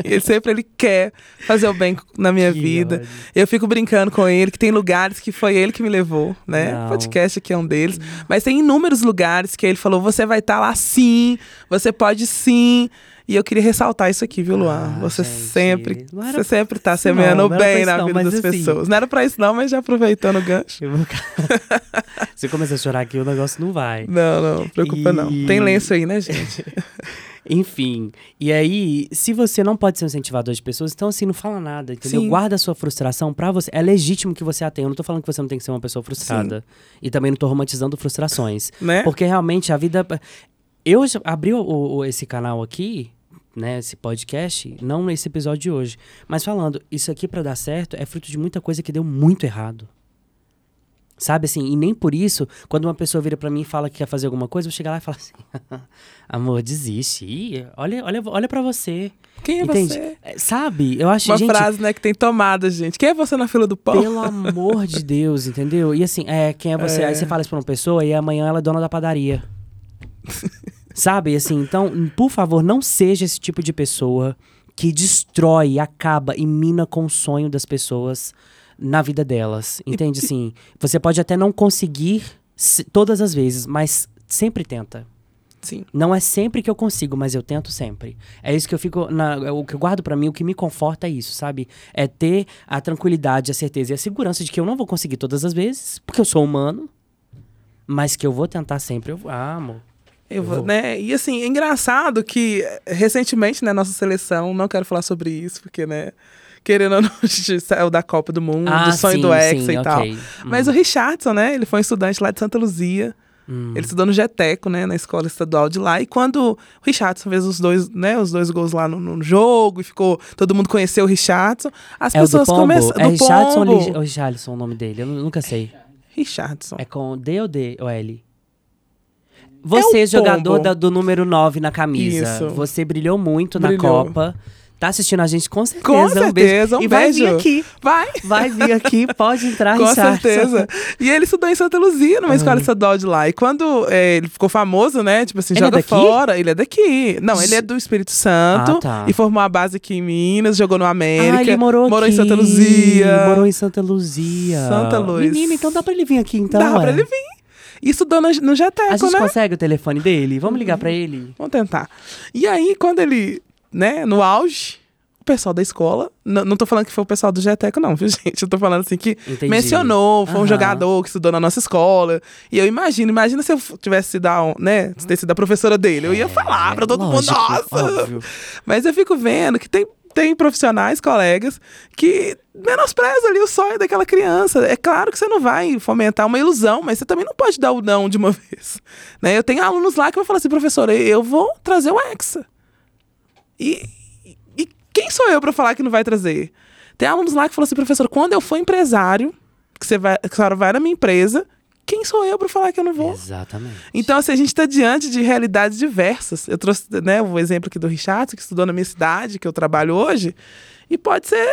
ele sempre ele quer fazer o bem na minha Que vida. ódio. Eu fico brincando com ele que tem lugares que foi ele que me levou, né? Não. O podcast aqui é um deles. Mas tem inúmeros lugares que ele falou: você vai estar lá sim, você pode sim. E eu queria ressaltar isso aqui, viu, Luan? Ah, você gente, sempre, não você sempre tá não, semeando não pra bem na não, vida das assim- pessoas. Não era pra isso não, mas já aproveitando o gancho. Eu vou- Se eu começar a chorar aqui, o negócio não vai. Não, não, preocupa não. E- Tem lenço aí, né, gente? Enfim, e aí, se você não pode ser um incentivador de pessoas, então assim, não fala nada, entendeu? Sim. Guarda a sua frustração pra você. É legítimo que você a tenha. Eu não tô falando que você não tem que ser uma pessoa frustrada. E também não tô romantizando frustrações. né? Porque realmente a vida. Eu já abri o- o- esse canal aqui, né? Esse podcast, não nesse episódio de hoje. Mas falando, isso aqui pra dar certo é fruto de muita coisa que deu muito errado. Sabe assim, e nem por isso, quando uma pessoa vira pra mim e fala que quer fazer alguma coisa, eu vou chegar lá e falar assim: amor, desiste. Ih, olha, olha, olha pra você. Quem é Entende? você? É, Sabe? Eu acho, Uma gente, frase, né, que tem tomada, gente. Quem é você na fila do pão? pelo amor de Deus, entendeu? E assim, é, quem é você? É. Aí você fala isso pra uma pessoa e amanhã ela é dona da padaria. Sabe, assim, então, por favor, não seja esse tipo de pessoa que destrói, acaba e mina com o sonho das pessoas na vida delas. Entende? Assim, você pode até não conseguir se- todas as vezes, mas sempre tenta. Sim. Não é sempre que eu consigo, mas eu tento sempre. É isso que eu fico. Na, é o que eu guardo pra mim, o que me conforta é isso, sabe? É ter a tranquilidade, a certeza e a segurança de que eu não vou conseguir todas as vezes, porque eu sou humano, mas que eu vou tentar sempre. Eu amo. Eu vou, né? E assim, é engraçado que eh, recentemente, né, nossa seleção, não quero falar sobre isso, porque, né, querendo ou não, a gente saiu da Copa do Mundo, do sonho do Hexa e tal. ok. Mas o Richardson, né, ele foi um estudante lá de Santa Luzia. Hum. Ele estudou no Geteco, né, na escola estadual de lá. E quando o Richardson fez os dois, né, os dois gols lá no, no jogo e ficou, todo mundo conheceu o Richardson, as É do pessoas começaram É Richardson ou Pombo. Lig- ou Richarlison o nome dele? Eu nu- nunca sei. Richardson. É com D ou D ou L? Você, o jogador da- do número 9 na camisa. Isso. Você brilhou muito na Brilhou. Copa. Tá assistindo a gente com certeza. Com um beijo. certeza, um e vai vir aqui. Vai! Vai vir aqui, pode entrar, Com certeza. E ele estudou em Santa Luzia, numa escola estadual de lá. E quando é, ele ficou famoso, né? Tipo assim, Ele é joga daqui? fora. Ele é daqui. Não, ele é do Espírito Santo. Ah, tá. E formou a base aqui em Minas, jogou no América. Ah, ele morou, Morou aqui. em Santa Luzia. Morou em Santa Luzia. Santa Luz. Menino, então dá pra ele vir aqui, então. Dá ué. pra ele vir. E estudou no, no A Geteco, gente né? consegue o telefone dele? Vamos ligar pra ele? Vamos tentar. E aí, quando ele, né, no auge, o pessoal da escola, não tô falando que foi o pessoal do GTECO, não, viu, gente? Eu tô falando assim que Entendi. mencionou, foi um Aham. jogador que estudou na nossa escola. E eu imagino, imagina se eu tivesse sido a, né, ter sido a professora dele. Eu ia falar pra todo É, Lógico, mundo, nossa! óbvio. Mas eu fico vendo que tem, tem profissionais, colegas, que menosprezam ali o sonho daquela criança. É claro que você não vai fomentar uma ilusão, mas você também não pode dar o não de uma vez. Né? Eu tenho alunos lá que vão falar assim, professora, eu vou trazer o Hexa. E, e- e quem sou eu para falar que não vai trazer? Tem alunos lá que falam assim, professor, quando eu for empresário, que, você vai, que a senhora vai na minha empresa, quem sou eu para falar que eu não vou? Exatamente. Então, assim, a gente está diante de realidades diversas. Eu trouxe né, o exemplo aqui do Richard, que estudou na minha cidade, que eu trabalho hoje, e pode ser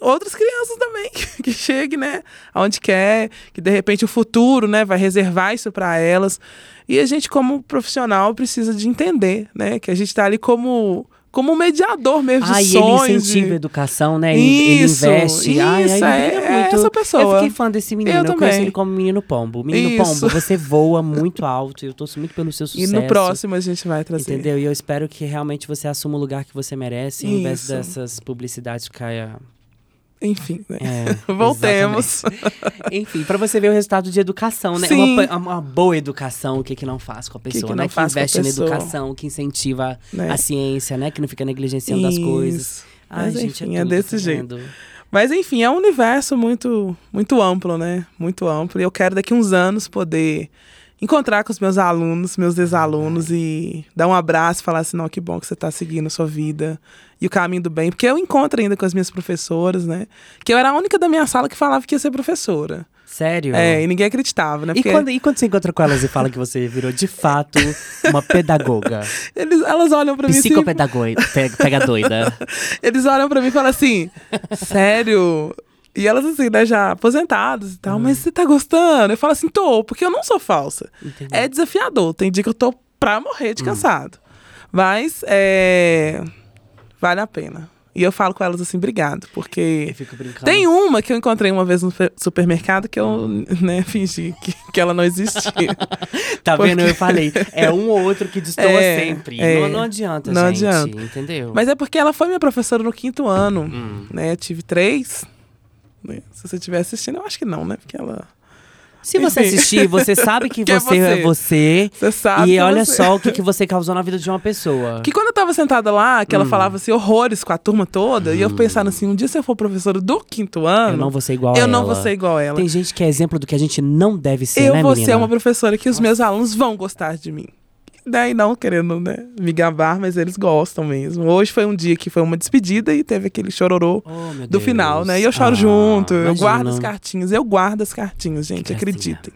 outras crianças também que, que cheguem, né, aonde quer, que de repente o futuro, né, vai reservar isso para elas. E a gente, como profissional, precisa de entender, né, que a gente está ali como como um mediador mesmo de Ah, e ele sonhos. incentiva a de... educação, né? Ele, ele Isso, investe. Ai, isso, aí é- é muito. essa pessoa. Eu fiquei fã desse menino. Eu Eu, conheço também. ele como menino pombo. Menino Isso. pombo, você voa muito alto. Eu torço muito pelo seu E sucesso. no próximo a gente vai trazer. Entendeu? E eu espero que realmente você assuma o lugar que você merece, em vez Isso. dessas publicidades que caia. Enfim, né? É, Voltemos. Enfim, pra você ver o resultado de educação, né? Uma, uma boa educação, o que, que não faz com a que pessoa, que né? Que com a investe na educação, que incentiva Né? a ciência, né? Que não fica negligenciando as coisas. Isso. Ai, Mas, gente, enfim, é, é desse tá jeito. vendo? Mas enfim, é um universo muito, muito amplo, né? Muito amplo. E eu quero daqui uns anos poder encontrar com os meus alunos, meus ex-alunos e dar um abraço e falar assim, não, que bom que você está seguindo a sua vida e o caminho do bem. Porque eu encontro ainda com as minhas professoras, né? Que eu era a única da minha sala que falava que ia ser professora. Sério? É, e ninguém acreditava, né? E Porque quando, e quando você encontra com elas e fala que você virou de fato uma pedagoga? eles, elas olham pra mim assim, Psicopedagoga, pe- pega doida. Eles olham pra mim e falam assim, sério? E elas assim, né, já aposentadas e tal, mas você tá gostando? Eu falo assim, tô, porque eu não sou falsa. Entendi. É desafiador, tem dia que eu tô pra morrer de cansado. Mas, é... Vale a pena. E eu falo com elas assim, obrigado, porque... Eu fico brincando. Tem uma que eu encontrei uma vez no supermercado que eu, né, fingi que, que ela não existia. Tá vendo? Porque- Eu falei. É um ou outro que destoa É, sempre. é. Não, não adianta, Não gente. adianta. Entendeu? Mas é porque ela foi minha professora no quinto ano, Hum. né? Eu tive três. Né? Se você estiver assistindo, eu acho que não, né? Porque ela... Se você Enfim. assistir, você sabe que, Que é você é você. Você sabe E que olha você- só o que, que você causou na vida de uma pessoa. Que quando eu tava sentada lá, que ela Hum. falava assim, horrores com a turma toda, e eu pensando assim, um dia se eu for professora do quinto ano, Eu não vou ser igual eu a não ela. vou ser igual a ela. Tem gente que é exemplo do que a gente não deve ser, eu né, vou menina? ser uma professora que os meus alunos vão gostar de mim. Daí não querendo né, me gabar, mas eles gostam mesmo. Hoje foi um dia que foi uma despedida e teve aquele chororô Oh, do Deus. final, né? E eu choro Ah, junto, eu imagino. guardo as cartinhas, eu guardo as cartinhas, gente, acreditem.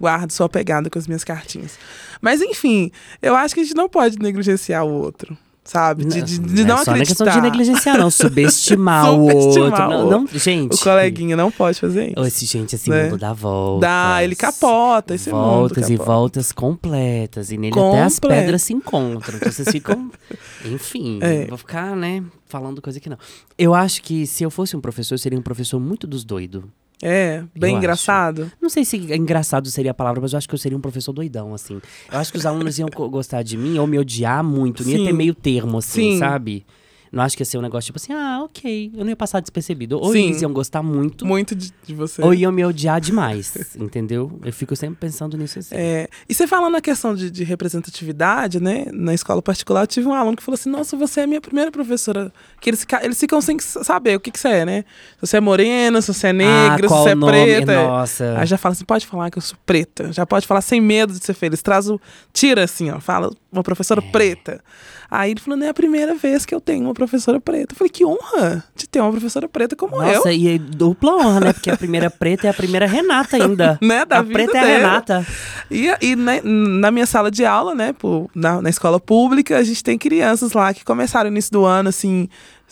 Guardo, sou apegada com as minhas cartinhas. Mas enfim, eu acho que a gente não pode negligenciar o outro, sabe? De, de, de não é só não é acreditar. questão de negligenciar, não. Subestimar o Subestimar outro. o Não, não, gente. O coleguinha não pode fazer isso. Esse, gente, esse Né? mundo dá voltas. Dá, ele capota, esse Voltas e voltas completas. E nele até as pedras se encontram. Então vocês ficam. Enfim, É. vou ficar, né, falando coisa que não. Eu acho que se eu fosse um professor, eu seria um professor muito dos doidos. É, bem Eu engraçado. Não sei se engraçado seria a palavra, mas eu acho que eu seria um professor doidão, assim. Eu acho que os alunos iam gostar de mim ou me odiar muito. Não ia ter meio termo, assim, Sim. sabe? Não acho que ia ser um negócio tipo assim, ah, ok. Eu não ia passar despercebido. Ou Sim. eles iam gostar muito, Muito de, de você. ou iam me odiar demais, entendeu? Eu fico sempre pensando nisso assim. É, e você falando na questão de, de representatividade, né? Na escola particular, eu tive um aluno que falou assim: Nossa, você é a minha primeira professora. Que eles, eles ficam sem saber o que, que você é, né? Se você é morena, se você é negra, se qual você é nome? preta. é. Nossa. Aí já fala assim: pode falar que eu sou preta. Já pode falar sem medo de ser feliz. Traz o. Tira assim, ó. Fala uma professora É. preta. Aí ele falou: não é a primeira vez que eu tenho uma professora preta. Eu falei: que honra de ter uma professora preta como eu. Nossa, e é dupla honra, né? Porque a primeira preta é a primeira Renata ainda. Né, da a preta é a dela. Renata. E, e né, na minha sala de aula, né, pô, na, na escola pública, a gente tem crianças lá que começaram no início do ano, assim,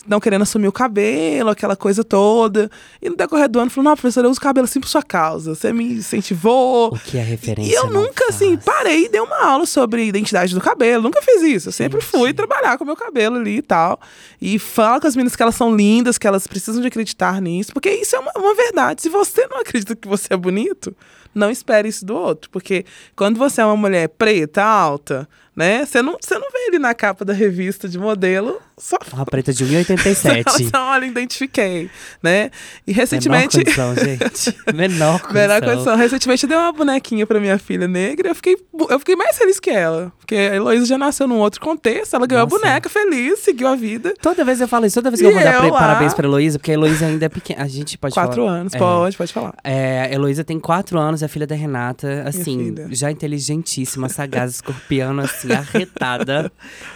não querendo assumir o cabelo, aquela coisa toda. E no decorrer do ano, falou, não, professora, eu uso cabelo assim por sua causa. Você me incentivou. O que é referência? E eu nunca, assim, faz. parei e dei uma aula sobre identidade do cabelo. Nunca fiz isso. Eu sempre fui trabalhar com o meu cabelo ali e tal. E falo com as meninas que elas são lindas, que elas precisam de acreditar nisso. Porque isso é uma, uma verdade. Se você não acredita que você é bonito, não espere isso do outro. Porque quando você é uma mulher preta, alta, né? Você não, você não vê ele na capa da revista de modelo. Só... Uma preta de 1,87. só, olha, identifiquei, né? E recentemente... Menor condição, gente. Menor condição. Menor condição. Recentemente eu dei uma bonequinha pra minha filha negra eu fiquei, eu fiquei mais feliz que ela. Porque a Heloísa já nasceu num outro contexto, ela ganhou Nossa. a boneca feliz, seguiu a vida. Toda vez eu falo isso, toda vez que e eu vou dar lá... parabéns pra Heloísa, porque a Heloísa ainda é pequena. A gente pode quatro falar. Quatro anos, é, pode, pode falar. É, a Heloísa tem quatro anos, é filha da Renata, assim, já inteligentíssima, sagaz, escorpiana, assim, arretada.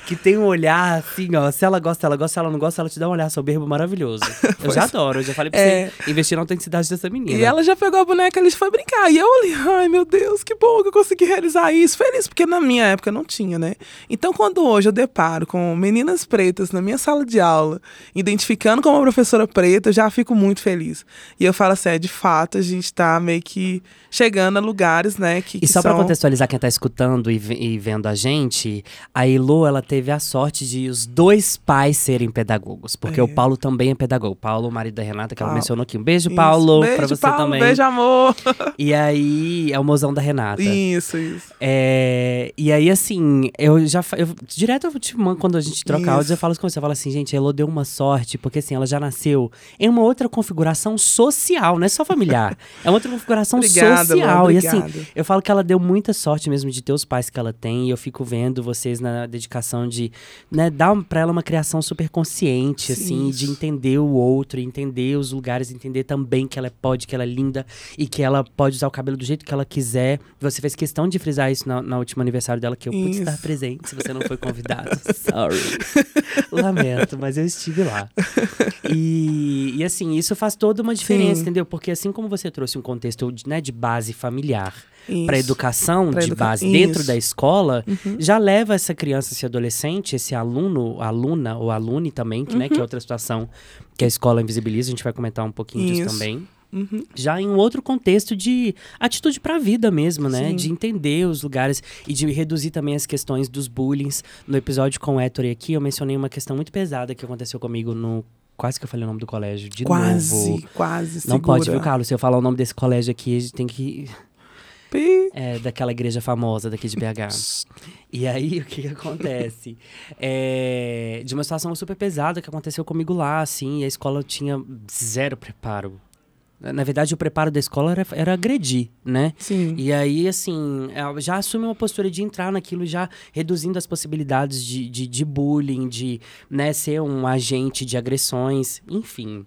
que tem um olhar, assim, ó, se ela gosta, ela gosta, se ela não gosta, ela te dá um olhar soberbo maravilhoso. eu já adoro, eu já falei pra é... você investir na autenticidade dessa menina. E ela já pegou a boneca, e foi brincar. E eu olhei, ai meu Deus, que bom que eu consegui realizar isso. Feliz, porque na minha época não tinha, né? Então, quando hoje eu deparo com meninas pretas na minha sala de aula, identificando como uma professora preta, eu já fico muito feliz. E eu falo assim, é, de fato, a gente tá meio que chegando a lugares, né? Que, e só são... para contextualizar quem tá escutando e, e, vendo a gente, a Elo, ela teve a sorte de os dois pais serem pedagogos, porque é. o Paulo também é pedagogo. Paulo, o marido da Renata, que ela mencionou aqui. Um beijo, Paulo, para você Paulo, também. Beijo, amor. E aí, é o mozão da Renata. Isso, isso. É, e aí, assim, eu já. Eu, direto, eu te mando, quando a gente troca isso. áudios, eu falo com você. Eu falo assim, gente, a Elo deu uma sorte, porque assim, ela já nasceu em uma outra configuração social, não é só familiar. é uma outra configuração Obrigada, social. Amor, e assim, eu falo que ela deu muita sorte mesmo de ter os pais que ela tem. E eu fico vendo vocês na dedicação de né, dar pra ela uma criação super consciente, Sim, assim, isso. de entender o outro, entender os lugares, entender também que ela pode, que ela é linda e que ela pode usar o cabelo do jeito que ela quiser. Você fez questão de frisar isso na, na última aniversário dela, que eu pude estar presente se você não foi convidado. Sorry. Lamento, mas eu estive lá. E, e assim, isso faz toda uma diferença, Sim. entendeu? Porque assim como você trouxe um contexto né, de base familiar para educação pra de educa... base Isso. dentro da escola, uhum. já leva essa criança, esse adolescente, esse aluno, aluna ou alune também, que, uhum. né, que é uhum. outra situação que a escola invisibiliza, a gente vai comentar um pouquinho Isso. disso também. Uhum. Já em um outro contexto de atitude para a vida mesmo, né? Sim. De entender os lugares e de reduzir também as questões dos bullying. No episódio com o Héctor aqui, eu mencionei uma questão muito pesada que aconteceu comigo no Quase que eu falei o nome do colégio. De quase, novo. Quase, quase. Não segura. pode, viu, Carlos? Se eu falar o nome desse colégio aqui, a gente tem que. Pi. É, daquela igreja famosa daqui de BH. e aí, o que, que acontece? É, de uma situação super pesada que aconteceu comigo lá, assim, e a escola tinha zero preparo na verdade, o preparo da escola era, era agredir, né? Sim. E aí, assim, já assume uma postura de entrar naquilo, já reduzindo as possibilidades de, de, de bullying, de né, ser um agente de agressões, enfim.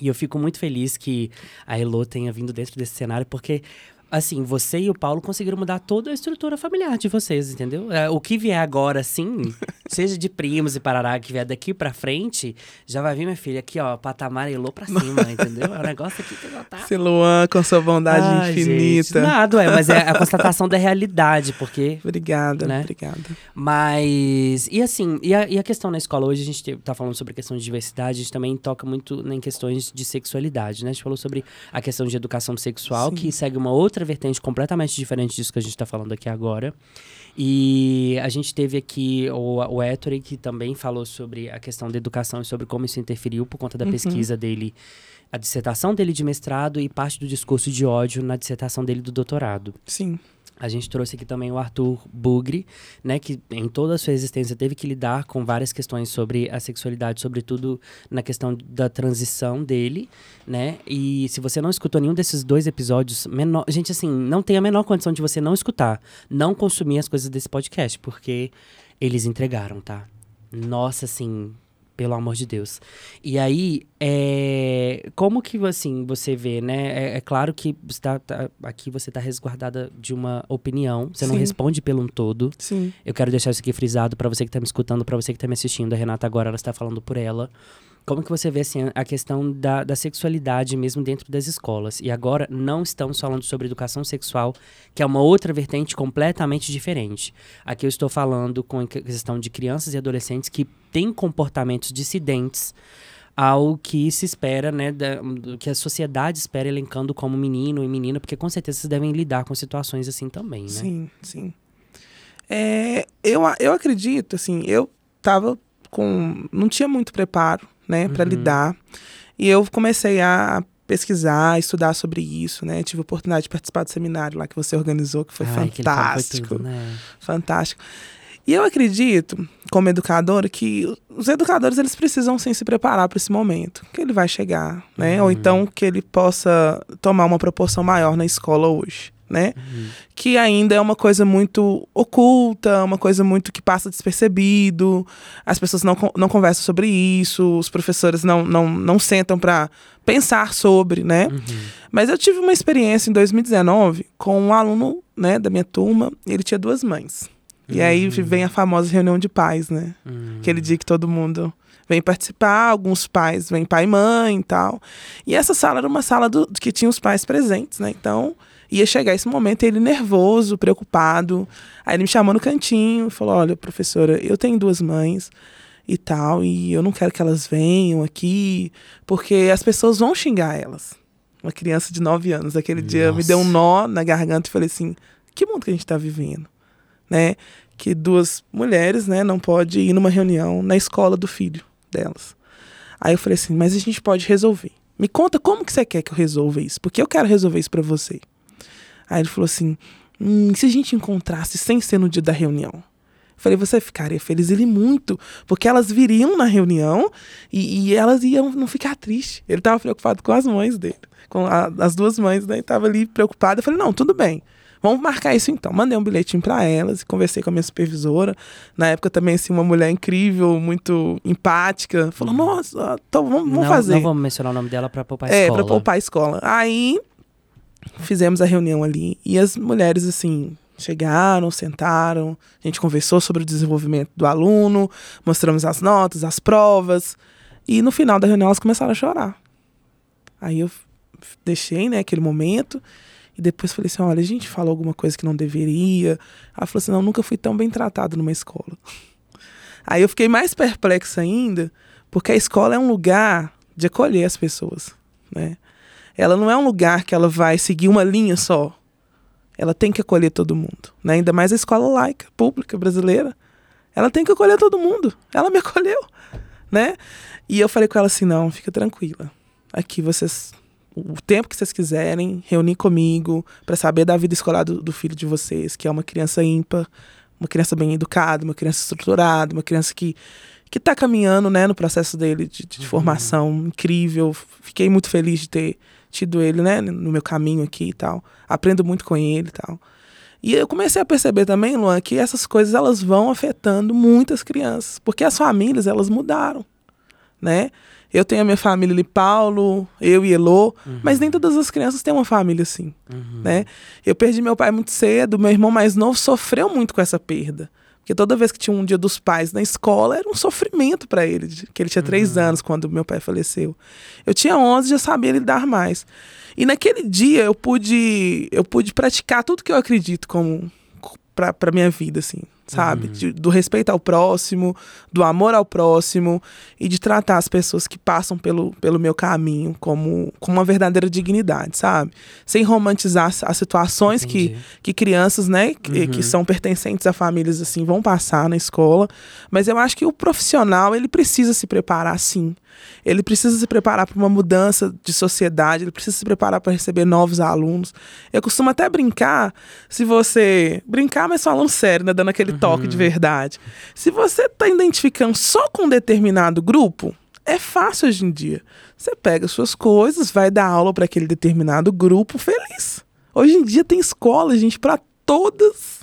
E eu fico muito feliz que a Elo tenha vindo dentro desse cenário, porque assim, você e o Paulo conseguiram mudar toda a estrutura familiar de vocês, entendeu? É, o que vier agora, sim, seja de primos e parará, que vier daqui pra frente, já vai vir, minha filha, aqui, ó, patamar elô pra cima, entendeu? É um negócio aqui que já tá... Siluan, com sua bondade Ai, infinita. Gente, nada, é, mas é a constatação da realidade, porque... Obrigada, né? obrigada. Mas, e assim, e a, e a questão na escola, hoje a gente tá falando sobre a questão de diversidade, a gente também toca muito em questões de sexualidade, né? A gente falou sobre a questão de educação sexual, sim. que segue uma outra outra vertente completamente diferente disso que a gente está falando aqui agora. E a gente teve aqui o, o Ettore, que também falou sobre a questão da educação e sobre como isso interferiu por conta da uhum. pesquisa dele, a dissertação dele de mestrado e parte do discurso de ódio na dissertação dele do doutorado. Sim. A gente trouxe aqui também o Arthur Bugre, né, que em toda a sua existência teve que lidar com várias questões sobre a sexualidade, sobretudo na questão da transição dele, né? E se você não escutou nenhum desses dois episódios, menor, gente, assim, não tem a menor condição de você não escutar, não consumir as coisas desse podcast, porque eles entregaram, tá? Nossa, assim, pelo amor de Deus. E aí, é, como que assim você vê, né? É, é claro que você tá, tá, aqui você está resguardada de uma opinião, você Sim. não responde pelo um todo. Sim. Eu quero deixar isso aqui frisado para você que está me escutando, para você que está me assistindo. A Renata agora ela está falando por ela. Como que você vê assim, a questão da, da sexualidade mesmo dentro das escolas? E agora não estamos falando sobre educação sexual, que é uma outra vertente completamente diferente. Aqui eu estou falando com a questão de crianças e adolescentes que têm comportamentos dissidentes ao que se espera, né, da, que a sociedade espera elencando como menino e menina, porque com certeza vocês devem lidar com situações assim também, né? Sim, sim. É, eu, eu acredito, assim, eu tava com. não tinha muito preparo né, para uhum. lidar. E eu comecei a pesquisar, estudar sobre isso, né? Tive a oportunidade de participar do seminário lá que você organizou, que foi Ai, fantástico. Que foi tudo, né? Fantástico. E eu acredito, como educadora, que os educadores eles precisam sim se preparar para esse momento, que ele vai chegar, né? Uhum. Ou então que ele possa tomar uma proporção maior na escola hoje né? Uhum. Que ainda é uma coisa muito oculta, uma coisa muito que passa despercebido, as pessoas não, não conversam sobre isso, os professores não, não, não sentam para pensar sobre, né? Uhum. Mas eu tive uma experiência em 2019 com um aluno né, da minha turma, ele tinha duas mães. E aí uhum. vem a famosa reunião de pais, né? Uhum. Aquele dia que todo mundo vem participar, alguns pais vêm pai e mãe e tal. E essa sala era uma sala do, que tinha os pais presentes, né? Então, ia chegar esse momento, ele nervoso, preocupado. Aí ele me chamou no cantinho e falou: Olha, professora, eu tenho duas mães e tal, e eu não quero que elas venham aqui, porque as pessoas vão xingar elas. Uma criança de 9 anos, aquele Nossa. dia me deu um nó na garganta e falei assim: que mundo que a gente está vivendo? Né? Que duas mulheres, né, não pode ir numa reunião na escola do filho delas. Aí eu falei assim: mas a gente pode resolver. Me conta como que você quer que eu resolva isso, porque eu quero resolver isso para você. Aí ele falou assim: hum, se a gente encontrasse sem ser no dia da reunião? Eu falei, você ficaria feliz? Ele muito, porque elas viriam na reunião e, e elas iam não ficar tristes. Ele estava preocupado com as mães dele, com a, as duas mães, né? Estava ali preocupado. Eu falei, não, tudo bem. Vamos marcar isso então. Mandei um bilhetinho para elas e conversei com a minha supervisora. Na época também, assim, uma mulher incrível, muito empática. Falou, uhum. nossa, então vamos, vamos não, fazer. Não vamos mencionar o nome dela para poupar a é, escola. É, para poupar a escola. Aí fizemos a reunião ali e as mulheres assim chegaram, sentaram, a gente conversou sobre o desenvolvimento do aluno, mostramos as notas, as provas e no final da reunião elas começaram a chorar. Aí eu deixei, né, aquele momento e depois falei assim, olha, a gente falou alguma coisa que não deveria. Ela falou assim, não, nunca fui tão bem tratado numa escola. Aí eu fiquei mais perplexa ainda, porque a escola é um lugar de acolher as pessoas, né? Ela não é um lugar que ela vai seguir uma linha só. Ela tem que acolher todo mundo, né? Ainda mais a escola laica, pública brasileira. Ela tem que acolher todo mundo. Ela me acolheu, né? E eu falei com ela assim: "Não, fica tranquila. Aqui vocês o tempo que vocês quiserem, reunir comigo para saber da vida escolar do, do, filho de vocês, que é uma criança ímpar, uma criança bem educada, uma criança estruturada, uma criança que que está caminhando, né, no processo dele de, de uhum. formação incrível. Fiquei muito feliz de ter tido ele, né, no meu caminho aqui e tal. Aprendo muito com ele e tal. E eu comecei a perceber também, Luan, que essas coisas elas vão afetando muitas crianças, porque as famílias elas mudaram, né? Eu tenho a minha família ali, Paulo, eu e Elô, uhum. mas nem todas as crianças têm uma família assim, uhum. né? Eu perdi meu pai muito cedo, meu irmão mais novo sofreu muito com essa perda. Porque toda vez que tinha um dia dos pais na escola, era um sofrimento para ele, que ele tinha três uhum. anos quando meu pai faleceu. Eu tinha 11 já sabia lidar mais. E naquele dia eu pude, eu pude praticar tudo que eu acredito como para minha vida, assim sabe? Uhum. De, do respeito ao próximo, do amor ao próximo e de tratar as pessoas que passam pelo, pelo meu caminho como, com uma verdadeira dignidade, sabe? Sem romantizar as situações que, que crianças, né, que, uhum. que são pertencentes a famílias assim, vão passar na escola. Mas eu acho que o profissional, ele precisa se preparar sim ele precisa se preparar para uma mudança de sociedade, ele precisa se preparar para receber novos alunos. Eu costumo até brincar, se você. Brincar, mas falando sério, né? Dando aquele uhum. toque de verdade. Se você está identificando só com um determinado grupo, é fácil hoje em dia. Você pega suas coisas, vai dar aula para aquele determinado grupo feliz. Hoje em dia tem escola, gente, para todas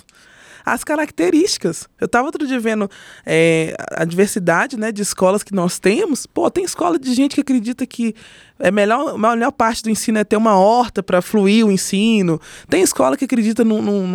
as características. Eu estava outro dia vendo é, a diversidade né, de escolas que nós temos. Pô, tem escola de gente que acredita que é melhor, a melhor parte do ensino é ter uma horta para fluir o ensino. Tem escola que acredita num, num,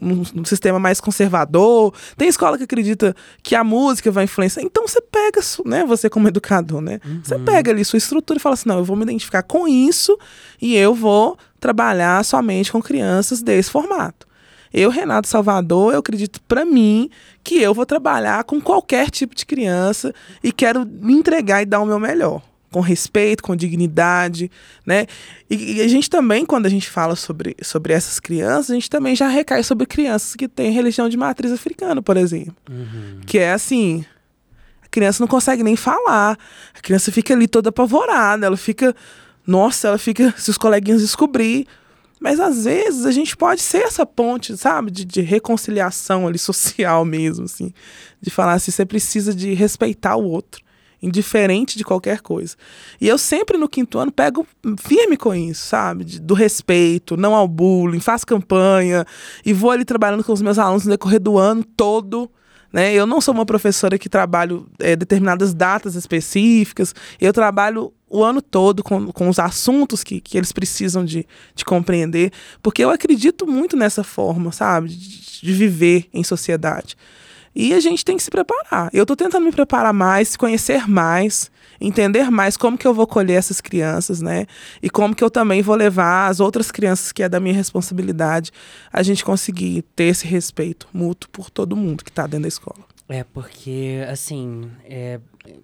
num, num, sistema mais conservador. Tem escola que acredita que a música vai influenciar. Então você pega, né, você como educador, né? Uhum. Você pega ali sua estrutura e fala assim: não, eu vou me identificar com isso e eu vou trabalhar somente com crianças desse formato. Eu, Renato Salvador, eu acredito para mim que eu vou trabalhar com qualquer tipo de criança e quero me entregar e dar o meu melhor. Com respeito, com dignidade, né? E, e a gente também, quando a gente fala sobre, sobre essas crianças, a gente também já recai sobre crianças que têm religião de matriz africana, por exemplo. Uhum. Que é assim, a criança não consegue nem falar. A criança fica ali toda apavorada, ela fica nossa, ela fica, se os coleguinhas descobrir. Mas às vezes a gente pode ser essa ponte, sabe? De, de reconciliação ali social mesmo, assim. De falar assim, você precisa de respeitar o outro indiferente de qualquer coisa. E eu sempre no quinto ano pego firme com isso, sabe? De, do respeito, não ao bullying, faço campanha e vou ali trabalhando com os meus alunos no decorrer do ano todo. Né? Eu não sou uma professora que trabalho é, determinadas datas específicas, eu trabalho o ano todo com, com os assuntos que, que eles precisam de, de compreender, porque eu acredito muito nessa forma, sabe, de, de viver em sociedade. E a gente tem que se preparar. Eu estou tentando me preparar mais, conhecer mais, entender mais como que eu vou colher essas crianças, né? E como que eu também vou levar as outras crianças que é da minha responsabilidade, a gente conseguir ter esse respeito mútuo por todo mundo que está dentro da escola. É, porque, assim, é,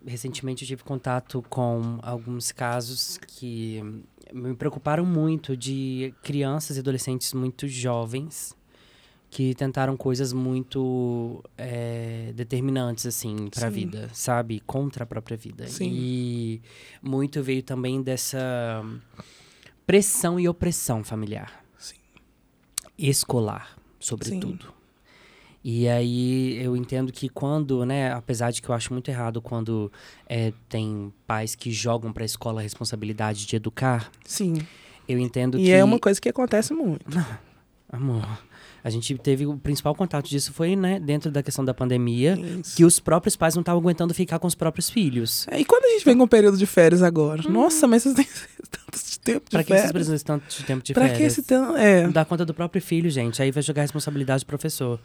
recentemente eu tive contato com alguns casos que me preocuparam muito de crianças e adolescentes muito jovens que tentaram coisas muito é, determinantes, assim, para a vida, sabe? Contra a própria vida. Sim. E muito veio também dessa pressão e opressão familiar. Sim. Escolar, sobretudo. Sim. E aí eu entendo que quando, né, apesar de que eu acho muito errado quando é, tem pais que jogam para a escola a responsabilidade de educar. Sim. Eu entendo e que. E é uma coisa que acontece muito. Amor, a gente teve o principal contato disso foi, né, dentro da questão da pandemia, Isso. que os próprios pais não estavam aguentando ficar com os próprios filhos. É, e quando a gente vem com o período de férias agora? Hum. Nossa, mas vocês têm tanto de tempo de pra férias. Pra que vocês precisam de tanto de tempo de pra férias? Pra que esse tanto... É. Não dá conta do próprio filho, gente. Aí vai jogar a responsabilidade do professor.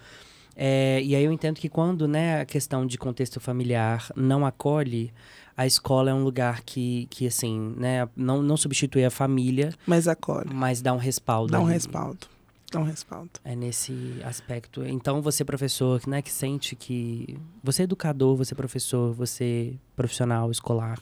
É, e aí eu entendo que quando, né, a questão de contexto familiar não acolhe, a escola é um lugar que, que assim, né, não, não substitui a família. Mas acolhe. Mas dá um respaldo. Dá um respaldo. Dá um respaldo. É nesse aspecto. Então, você professor, né, que sente que... Você é educador, você é professor, você é profissional escolar,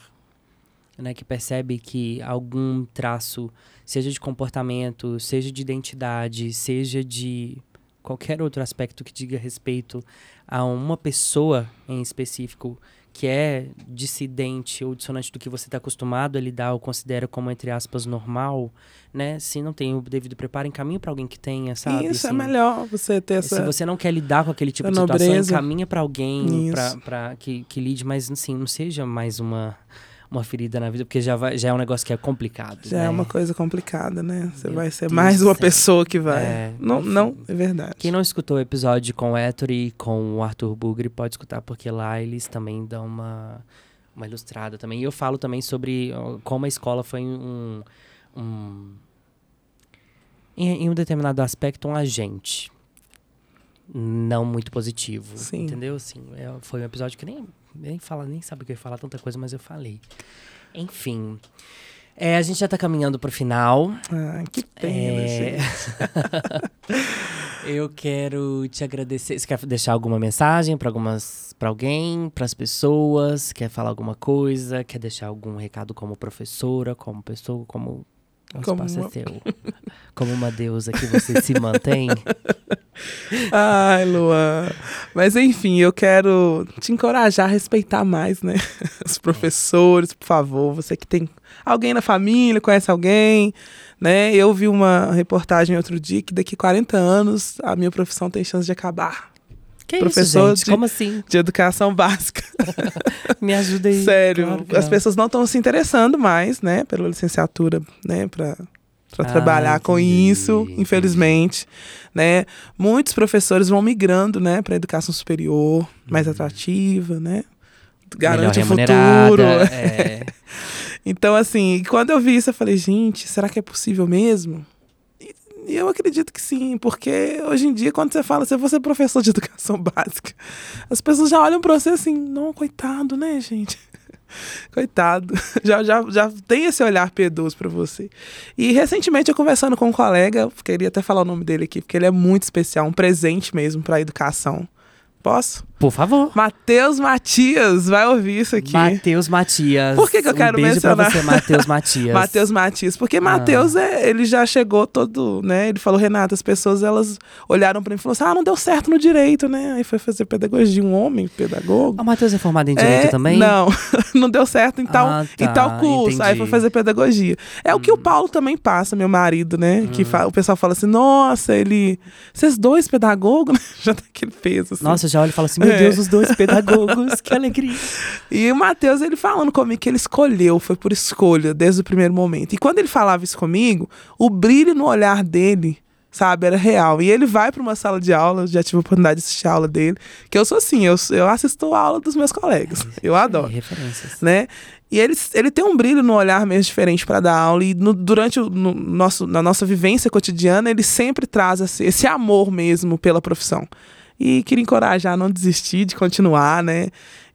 né, que percebe que algum traço, seja de comportamento, seja de identidade, seja de qualquer outro aspecto que diga respeito a uma pessoa em específico que é dissidente ou dissonante do que você está acostumado a lidar ou considera como, entre aspas, normal, né? Se não tem o devido preparo, encaminha para alguém que tenha, sabe? Isso, é assim, é melhor você ter essa... Se você não quer lidar com aquele tipo de situação, encaminha para alguém pra, que, que lide, mas assim, não seja mais uma uma ferida na vida, porque já, vai, já é um negócio que é complicado. Já é né? é uma coisa complicada, né? Você Meu vai ser Deus mais uma pessoa que vai. É, não, não, é verdade. Quem não escutou o episódio com o Héctor e com o Arthur Bugre pode escutar, porque lá eles também dão uma, uma ilustrada também. E eu falo também sobre como a escola foi um. um em, em um determinado aspecto, um agente não muito positivo. Sim. Entendeu? Assim, é, foi um episódio que nem, nem fala, nem sabe o que eu ia falar tanta coisa, mas eu falei. Enfim. É, a gente já tá caminhando pro final. Ah, que pena, é... eu quero te agradecer. Você quer deixar alguma mensagem para algumas para alguém, para as pessoas? Quer falar alguma coisa? Quer deixar algum recado como professora, como pessoa, como o como espaço uma... é seu? Como uma deusa que você se mantém? Ai, Luan. Mas enfim, eu quero te encorajar a respeitar mais, né? Os professores, por favor. Você que tem alguém na família, conhece alguém, né? Eu vi uma reportagem outro dia que daqui 40 anos a minha profissão tem chance de acabar. Que professor isso, gente? De, Como assim? De educação básica. Me ajuda aí. Sério, claro as pessoas não estão se interessando mais, né, pela licenciatura, né, para para ah, trabalhar com isso, infelizmente, né? Muitos professores vão migrando, né, para educação superior, mais uhum. atrativa, né? Garante o futuro. É. então, assim, quando eu vi isso, eu falei, gente, será que é possível mesmo? E eu acredito que sim, porque hoje em dia, quando você fala, se você é professor de educação básica, as pessoas já olham para você assim, não, coitado, né, gente? Coitado, já, já, já tem esse olhar piedoso para você. E recentemente eu conversando com um colega, queria até falar o nome dele aqui, porque ele é muito especial, um presente mesmo para a educação. Posso? Por favor. Matheus Matias vai ouvir isso aqui. Matheus Matias. Por que, que eu um quero beijo mencionar? pra você, Matheus Matias. Matheus Matias, porque Ah. Matheus, é, ele já chegou todo, né? Ele falou, Renata, as pessoas, elas olharam pra mim e falaram assim, ah, não deu certo no direito, né? Aí foi fazer pedagogia, um homem pedagogo. O Matheus é formado em Direito É, também? Não, não deu certo em tal, Ah, em tá, tal curso. Aí entendi. foi fazer pedagogia. É o que o Paulo também passa, meu marido, né? Hum. Que o pessoal fala assim, nossa, ele... Vocês dois pedagogos, né? Já tá aquele peso, assim. Nossa, já olho e falo assim, meu É. Deus, os dois pedagogos, que alegria. E o Matheus, ele falando comigo que ele escolheu, foi por escolha, desde o primeiro momento. E quando ele falava isso comigo, o brilho no olhar dele, sabe, era real. E ele vai para uma sala de aula, eu já tive a oportunidade de assistir a aula dele, que eu sou assim, eu, eu assisto a aula dos meus colegas. Eu adoro. Referências. né? E ele, ele tem um brilho no olhar mesmo diferente para dar aula e no- durante o no nosso, na nossa vivência cotidiana ele sempre traz esse, esse amor mesmo pela profissão e queria encorajar a não desistir de continuar, né?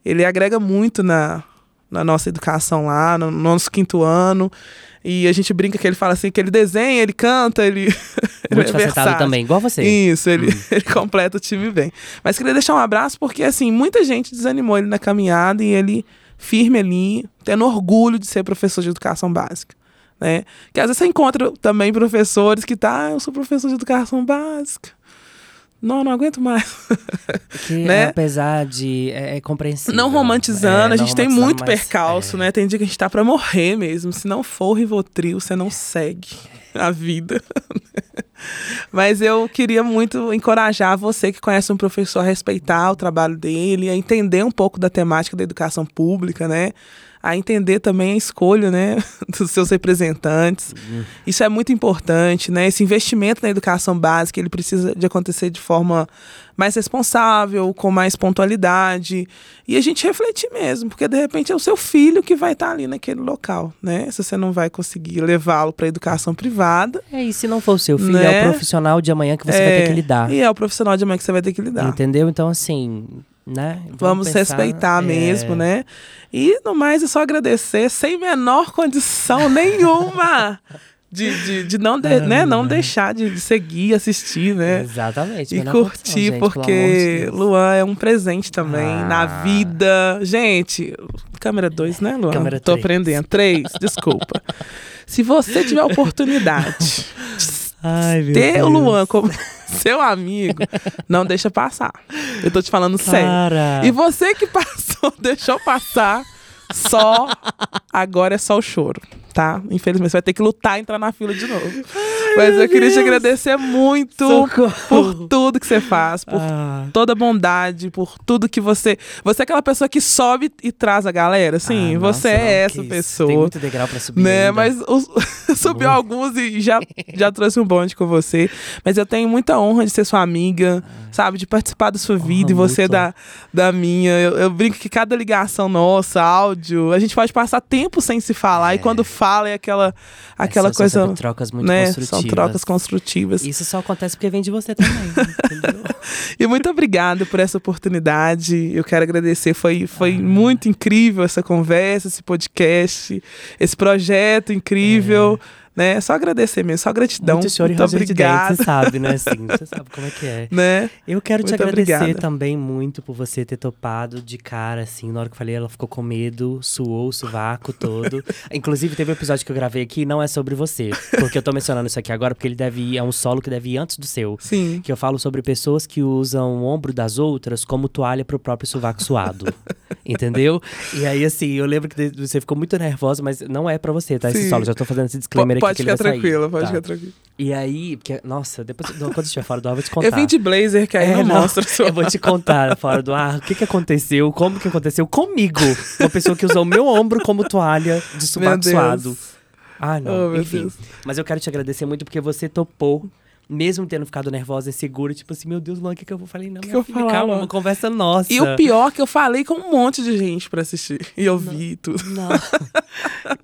Ele agrega muito na, na nossa educação lá, no nosso quinto ano e a gente brinca que ele fala assim que ele desenha, ele canta, ele, ele é versátil. também, igual você. Isso, ele, ele completa o time bem. Mas queria deixar um abraço porque, assim, muita gente desanimou ele na caminhada e ele firme ali, tendo orgulho de ser professor de educação básica. Né? Que às vezes você encontra também professores que tá, ah, eu sou professor de educação básica. Não, não aguento mais. Que, né? apesar de. É, é compreensível. Não romantizando, É, a gente tem muito mas, percalço, é. né? Tem dia que a gente tá pra morrer mesmo. Se não for o Rivotril, você não segue a vida. Mas eu queria muito encorajar você que conhece um professor a respeitar o trabalho dele, a entender um pouco da temática da educação pública, né? A entender também a escolha, né, dos seus representantes. Isso é muito importante, né? Esse investimento na educação básica, ele precisa de acontecer de forma mais responsável, com mais pontualidade. E a gente refletir mesmo, porque de repente é o seu filho que vai estar ali naquele local, né? Se você não vai conseguir levá-lo para a educação privada, É, e se não for o seu filho, Né? é o profissional de amanhã que você vai ter que lidar. E é o profissional de amanhã que você vai ter que lidar. Entendeu? Então, assim, né? Vamos, pensar, respeitar é, mesmo, né? E no mais é só agradecer, sem menor condição nenhuma de, de, de não, de, né, não deixar de seguir, assistir, né? Exatamente. E curtir, gente, de porque Deus. Luan é um presente também Ah. na vida. Gente, câmera 2, né, Luan? Câmera Tô três. aprendendo. 3, desculpa. Se você tiver oportunidade Ai, ter o Deus. Luan como seu amigo, não deixa passar. Eu tô te falando sério. Cara. E você que passou, deixou passar, só agora é só o choro, tá? Infelizmente você vai ter que lutar e entrar na fila de novo. Mas eu queria te agradecer muito Socorro. por tudo que você faz, por Ah. toda a bondade, por tudo que você. Você é aquela pessoa que sobe e traz a galera, sim. Ah, você nossa, é não, essa pessoa. Tem muito degrau pra subir. Né, ainda. mas os- subiu alguns e já, já trouxe um bonde com você. Mas eu tenho muita honra de ser sua amiga, sabe? De participar da sua vida e você da, da minha. Eu, eu brinco que cada ligação nossa, áudio, a gente pode passar tempo sem se falar. E quando fala é aquela, aquela São- são coisa. sempre trocas muito né? construtivas. São trocas construtivas. Isso só acontece porque vem de você também, entendeu? E muito obrigada por essa oportunidade. Eu quero agradecer. Foi, foi muito incrível essa conversa, esse podcast, esse projeto incrível. Né? Só agradecer mesmo, só gratidão. muito e muito obrigada. você sabe, né? Assim, você sabe como é que é. Né? Eu quero te Muito agradecer obrigada. também muito por você ter topado de cara, assim. Na hora que eu falei, ela ficou com medo, suou o sovaco todo. Inclusive, teve um episódio que eu gravei aqui, não é sobre você. Porque eu tô mencionando isso aqui agora, porque ele deve ir, é um solo que deve ir antes do seu. Sim. Que eu falo sobre pessoas que usam o ombro das outras como toalha pro próprio sovaco suado. Entendeu? E aí, assim, eu lembro que você ficou muito nervosa, mas não é pra você, tá? Esse Sim. solo, já tô fazendo esse disclaimer pode ficar tranquila, pode Tá. ficar tranquila. E aí, porque, nossa, depois, quando estiver fora do ar, eu vou te contar. Eu vim de blazer, que aí É, não, não, mostra. Sua... Eu vou te contar fora do ar o que, que aconteceu, como que aconteceu comigo. Uma pessoa que usou o meu ombro como toalha de Deus. suado. Ah, não. Oh, Enfim. Deus. Mas eu quero te agradecer muito porque você topou. Mesmo tendo ficado nervosa e segura, tipo assim, meu Deus, Luan, o que, que eu vou falar? Não, Que que eu falar, calma, uma conversa nossa. E o pior é que eu falei com um monte de gente pra assistir. E eu vi tudo. Não.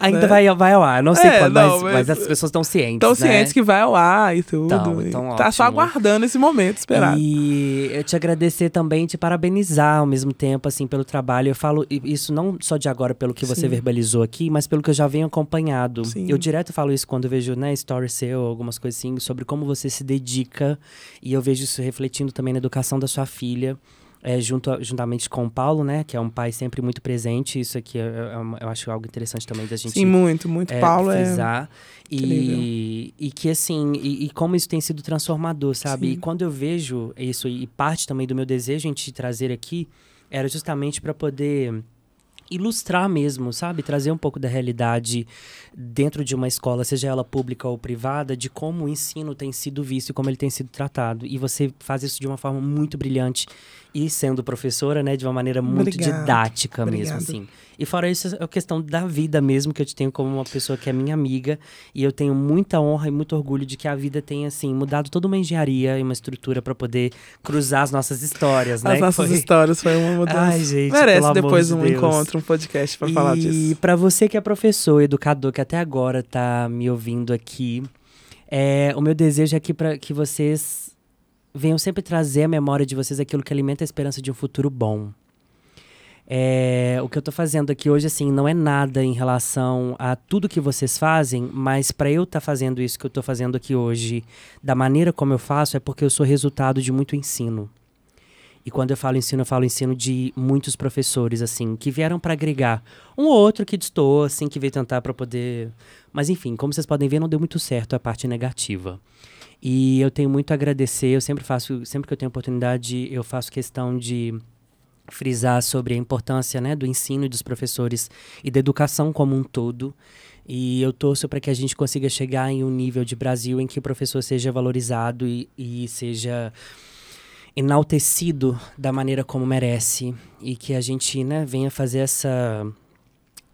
Ainda né? vai, vai ao ar. Não sei É, quando, não, mas, mas mas- as pessoas estão cientes. Estão né? cientes que vai ao ar e tudo. Então, então tá só aguardando esse momento esperado. E eu te agradecer também, te parabenizar ao mesmo tempo, assim, pelo trabalho. Eu falo isso não só de agora, pelo que você Sim. verbalizou aqui, mas pelo que eu já venho acompanhado. Sim. Eu direto falo isso quando eu vejo, né, story seu, algumas coisas assim, sobre como você se dedica. E eu vejo isso refletindo também na educação da sua filha. É, junto a- juntamente com o Paulo, né, que é um pai sempre muito presente. Isso aqui é- é eu acho algo interessante também da gente Sim, muito, muito. é, Paulo é. frisar. E, e que assim, e, e como isso tem sido transformador, sabe? Sim. E quando eu vejo isso, e parte também do meu desejo em te trazer aqui, era justamente para poder ilustrar mesmo, sabe? Trazer um pouco da realidade dentro de uma escola, seja ela pública ou privada, de como o ensino tem sido visto e como ele tem sido tratado. E você faz isso de uma forma muito brilhante e sendo professora, né, de uma maneira muito Obrigada. didática mesmo, Obrigada. assim. E fora isso, é a questão da vida mesmo, que eu te tenho como uma pessoa que é minha amiga. E eu tenho muita honra e muito orgulho de que a vida tenha, assim, mudado toda uma engenharia e uma estrutura para poder cruzar as nossas histórias, né? As nossas foi- histórias foi uma mudança. Ai, gente, Merece depois de um Deus. encontro, um podcast pra falar E disso. para você que é professor, educador, que até agora tá me ouvindo aqui, é, o meu desejo é que para que vocês venham sempre trazer à memória de vocês aquilo que alimenta a esperança de um futuro bom. É, o que eu tô fazendo aqui hoje, assim, não é nada em relação a tudo que vocês fazem, mas para eu estar fazendo isso que eu tô fazendo aqui hoje, da maneira como eu faço, é porque eu sou resultado de muito ensino. E quando eu falo ensino, eu falo ensino de muitos professores, assim, que vieram para agregar. Um ou outro que distou, assim, que veio tentar para poder. Mas enfim, como vocês podem ver, não deu muito certo a parte negativa. E eu tenho muito a agradecer, eu sempre faço, sempre que eu tenho oportunidade, eu faço questão de frisar sobre a importância né, do ensino e dos professores e da educação como um todo. E eu torço para que a gente consiga chegar em um nível de Brasil em que o professor seja valorizado e, e seja enaltecido da maneira como merece e que a gente né, venha fazer essa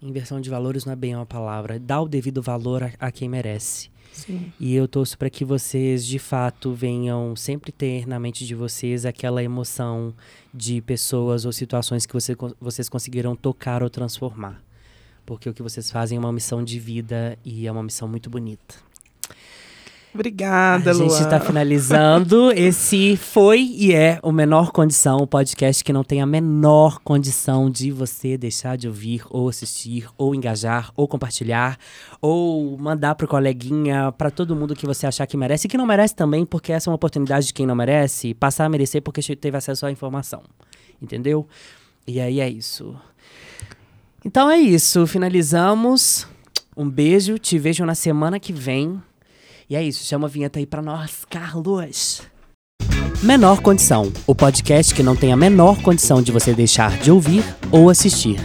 inversão de valores não é bem uma palavra, dar o devido valor a, a quem merece. Sim. E eu torço para que vocês, de fato, venham sempre ter na mente de vocês aquela emoção de pessoas ou situações que você, vocês conseguiram tocar ou transformar. Porque o que vocês fazem é uma missão de vida e é uma missão muito bonita. Obrigada, a gente está finalizando. Esse foi e é o Menor Condição, o podcast que não tem a menor condição de você deixar de ouvir, ou assistir, ou engajar, ou compartilhar, ou mandar pro coleguinha, para todo mundo que você achar que merece e que não merece também, porque essa é uma oportunidade de quem não merece, passar a merecer porque teve acesso à informação. Entendeu? E aí é isso. Então é isso, finalizamos. Um beijo, te vejo na semana que vem. E é isso, chama a vinheta aí pra nós, Carlos. Menor Condição, o podcast que não tem a menor condição de você deixar de ouvir ou assistir.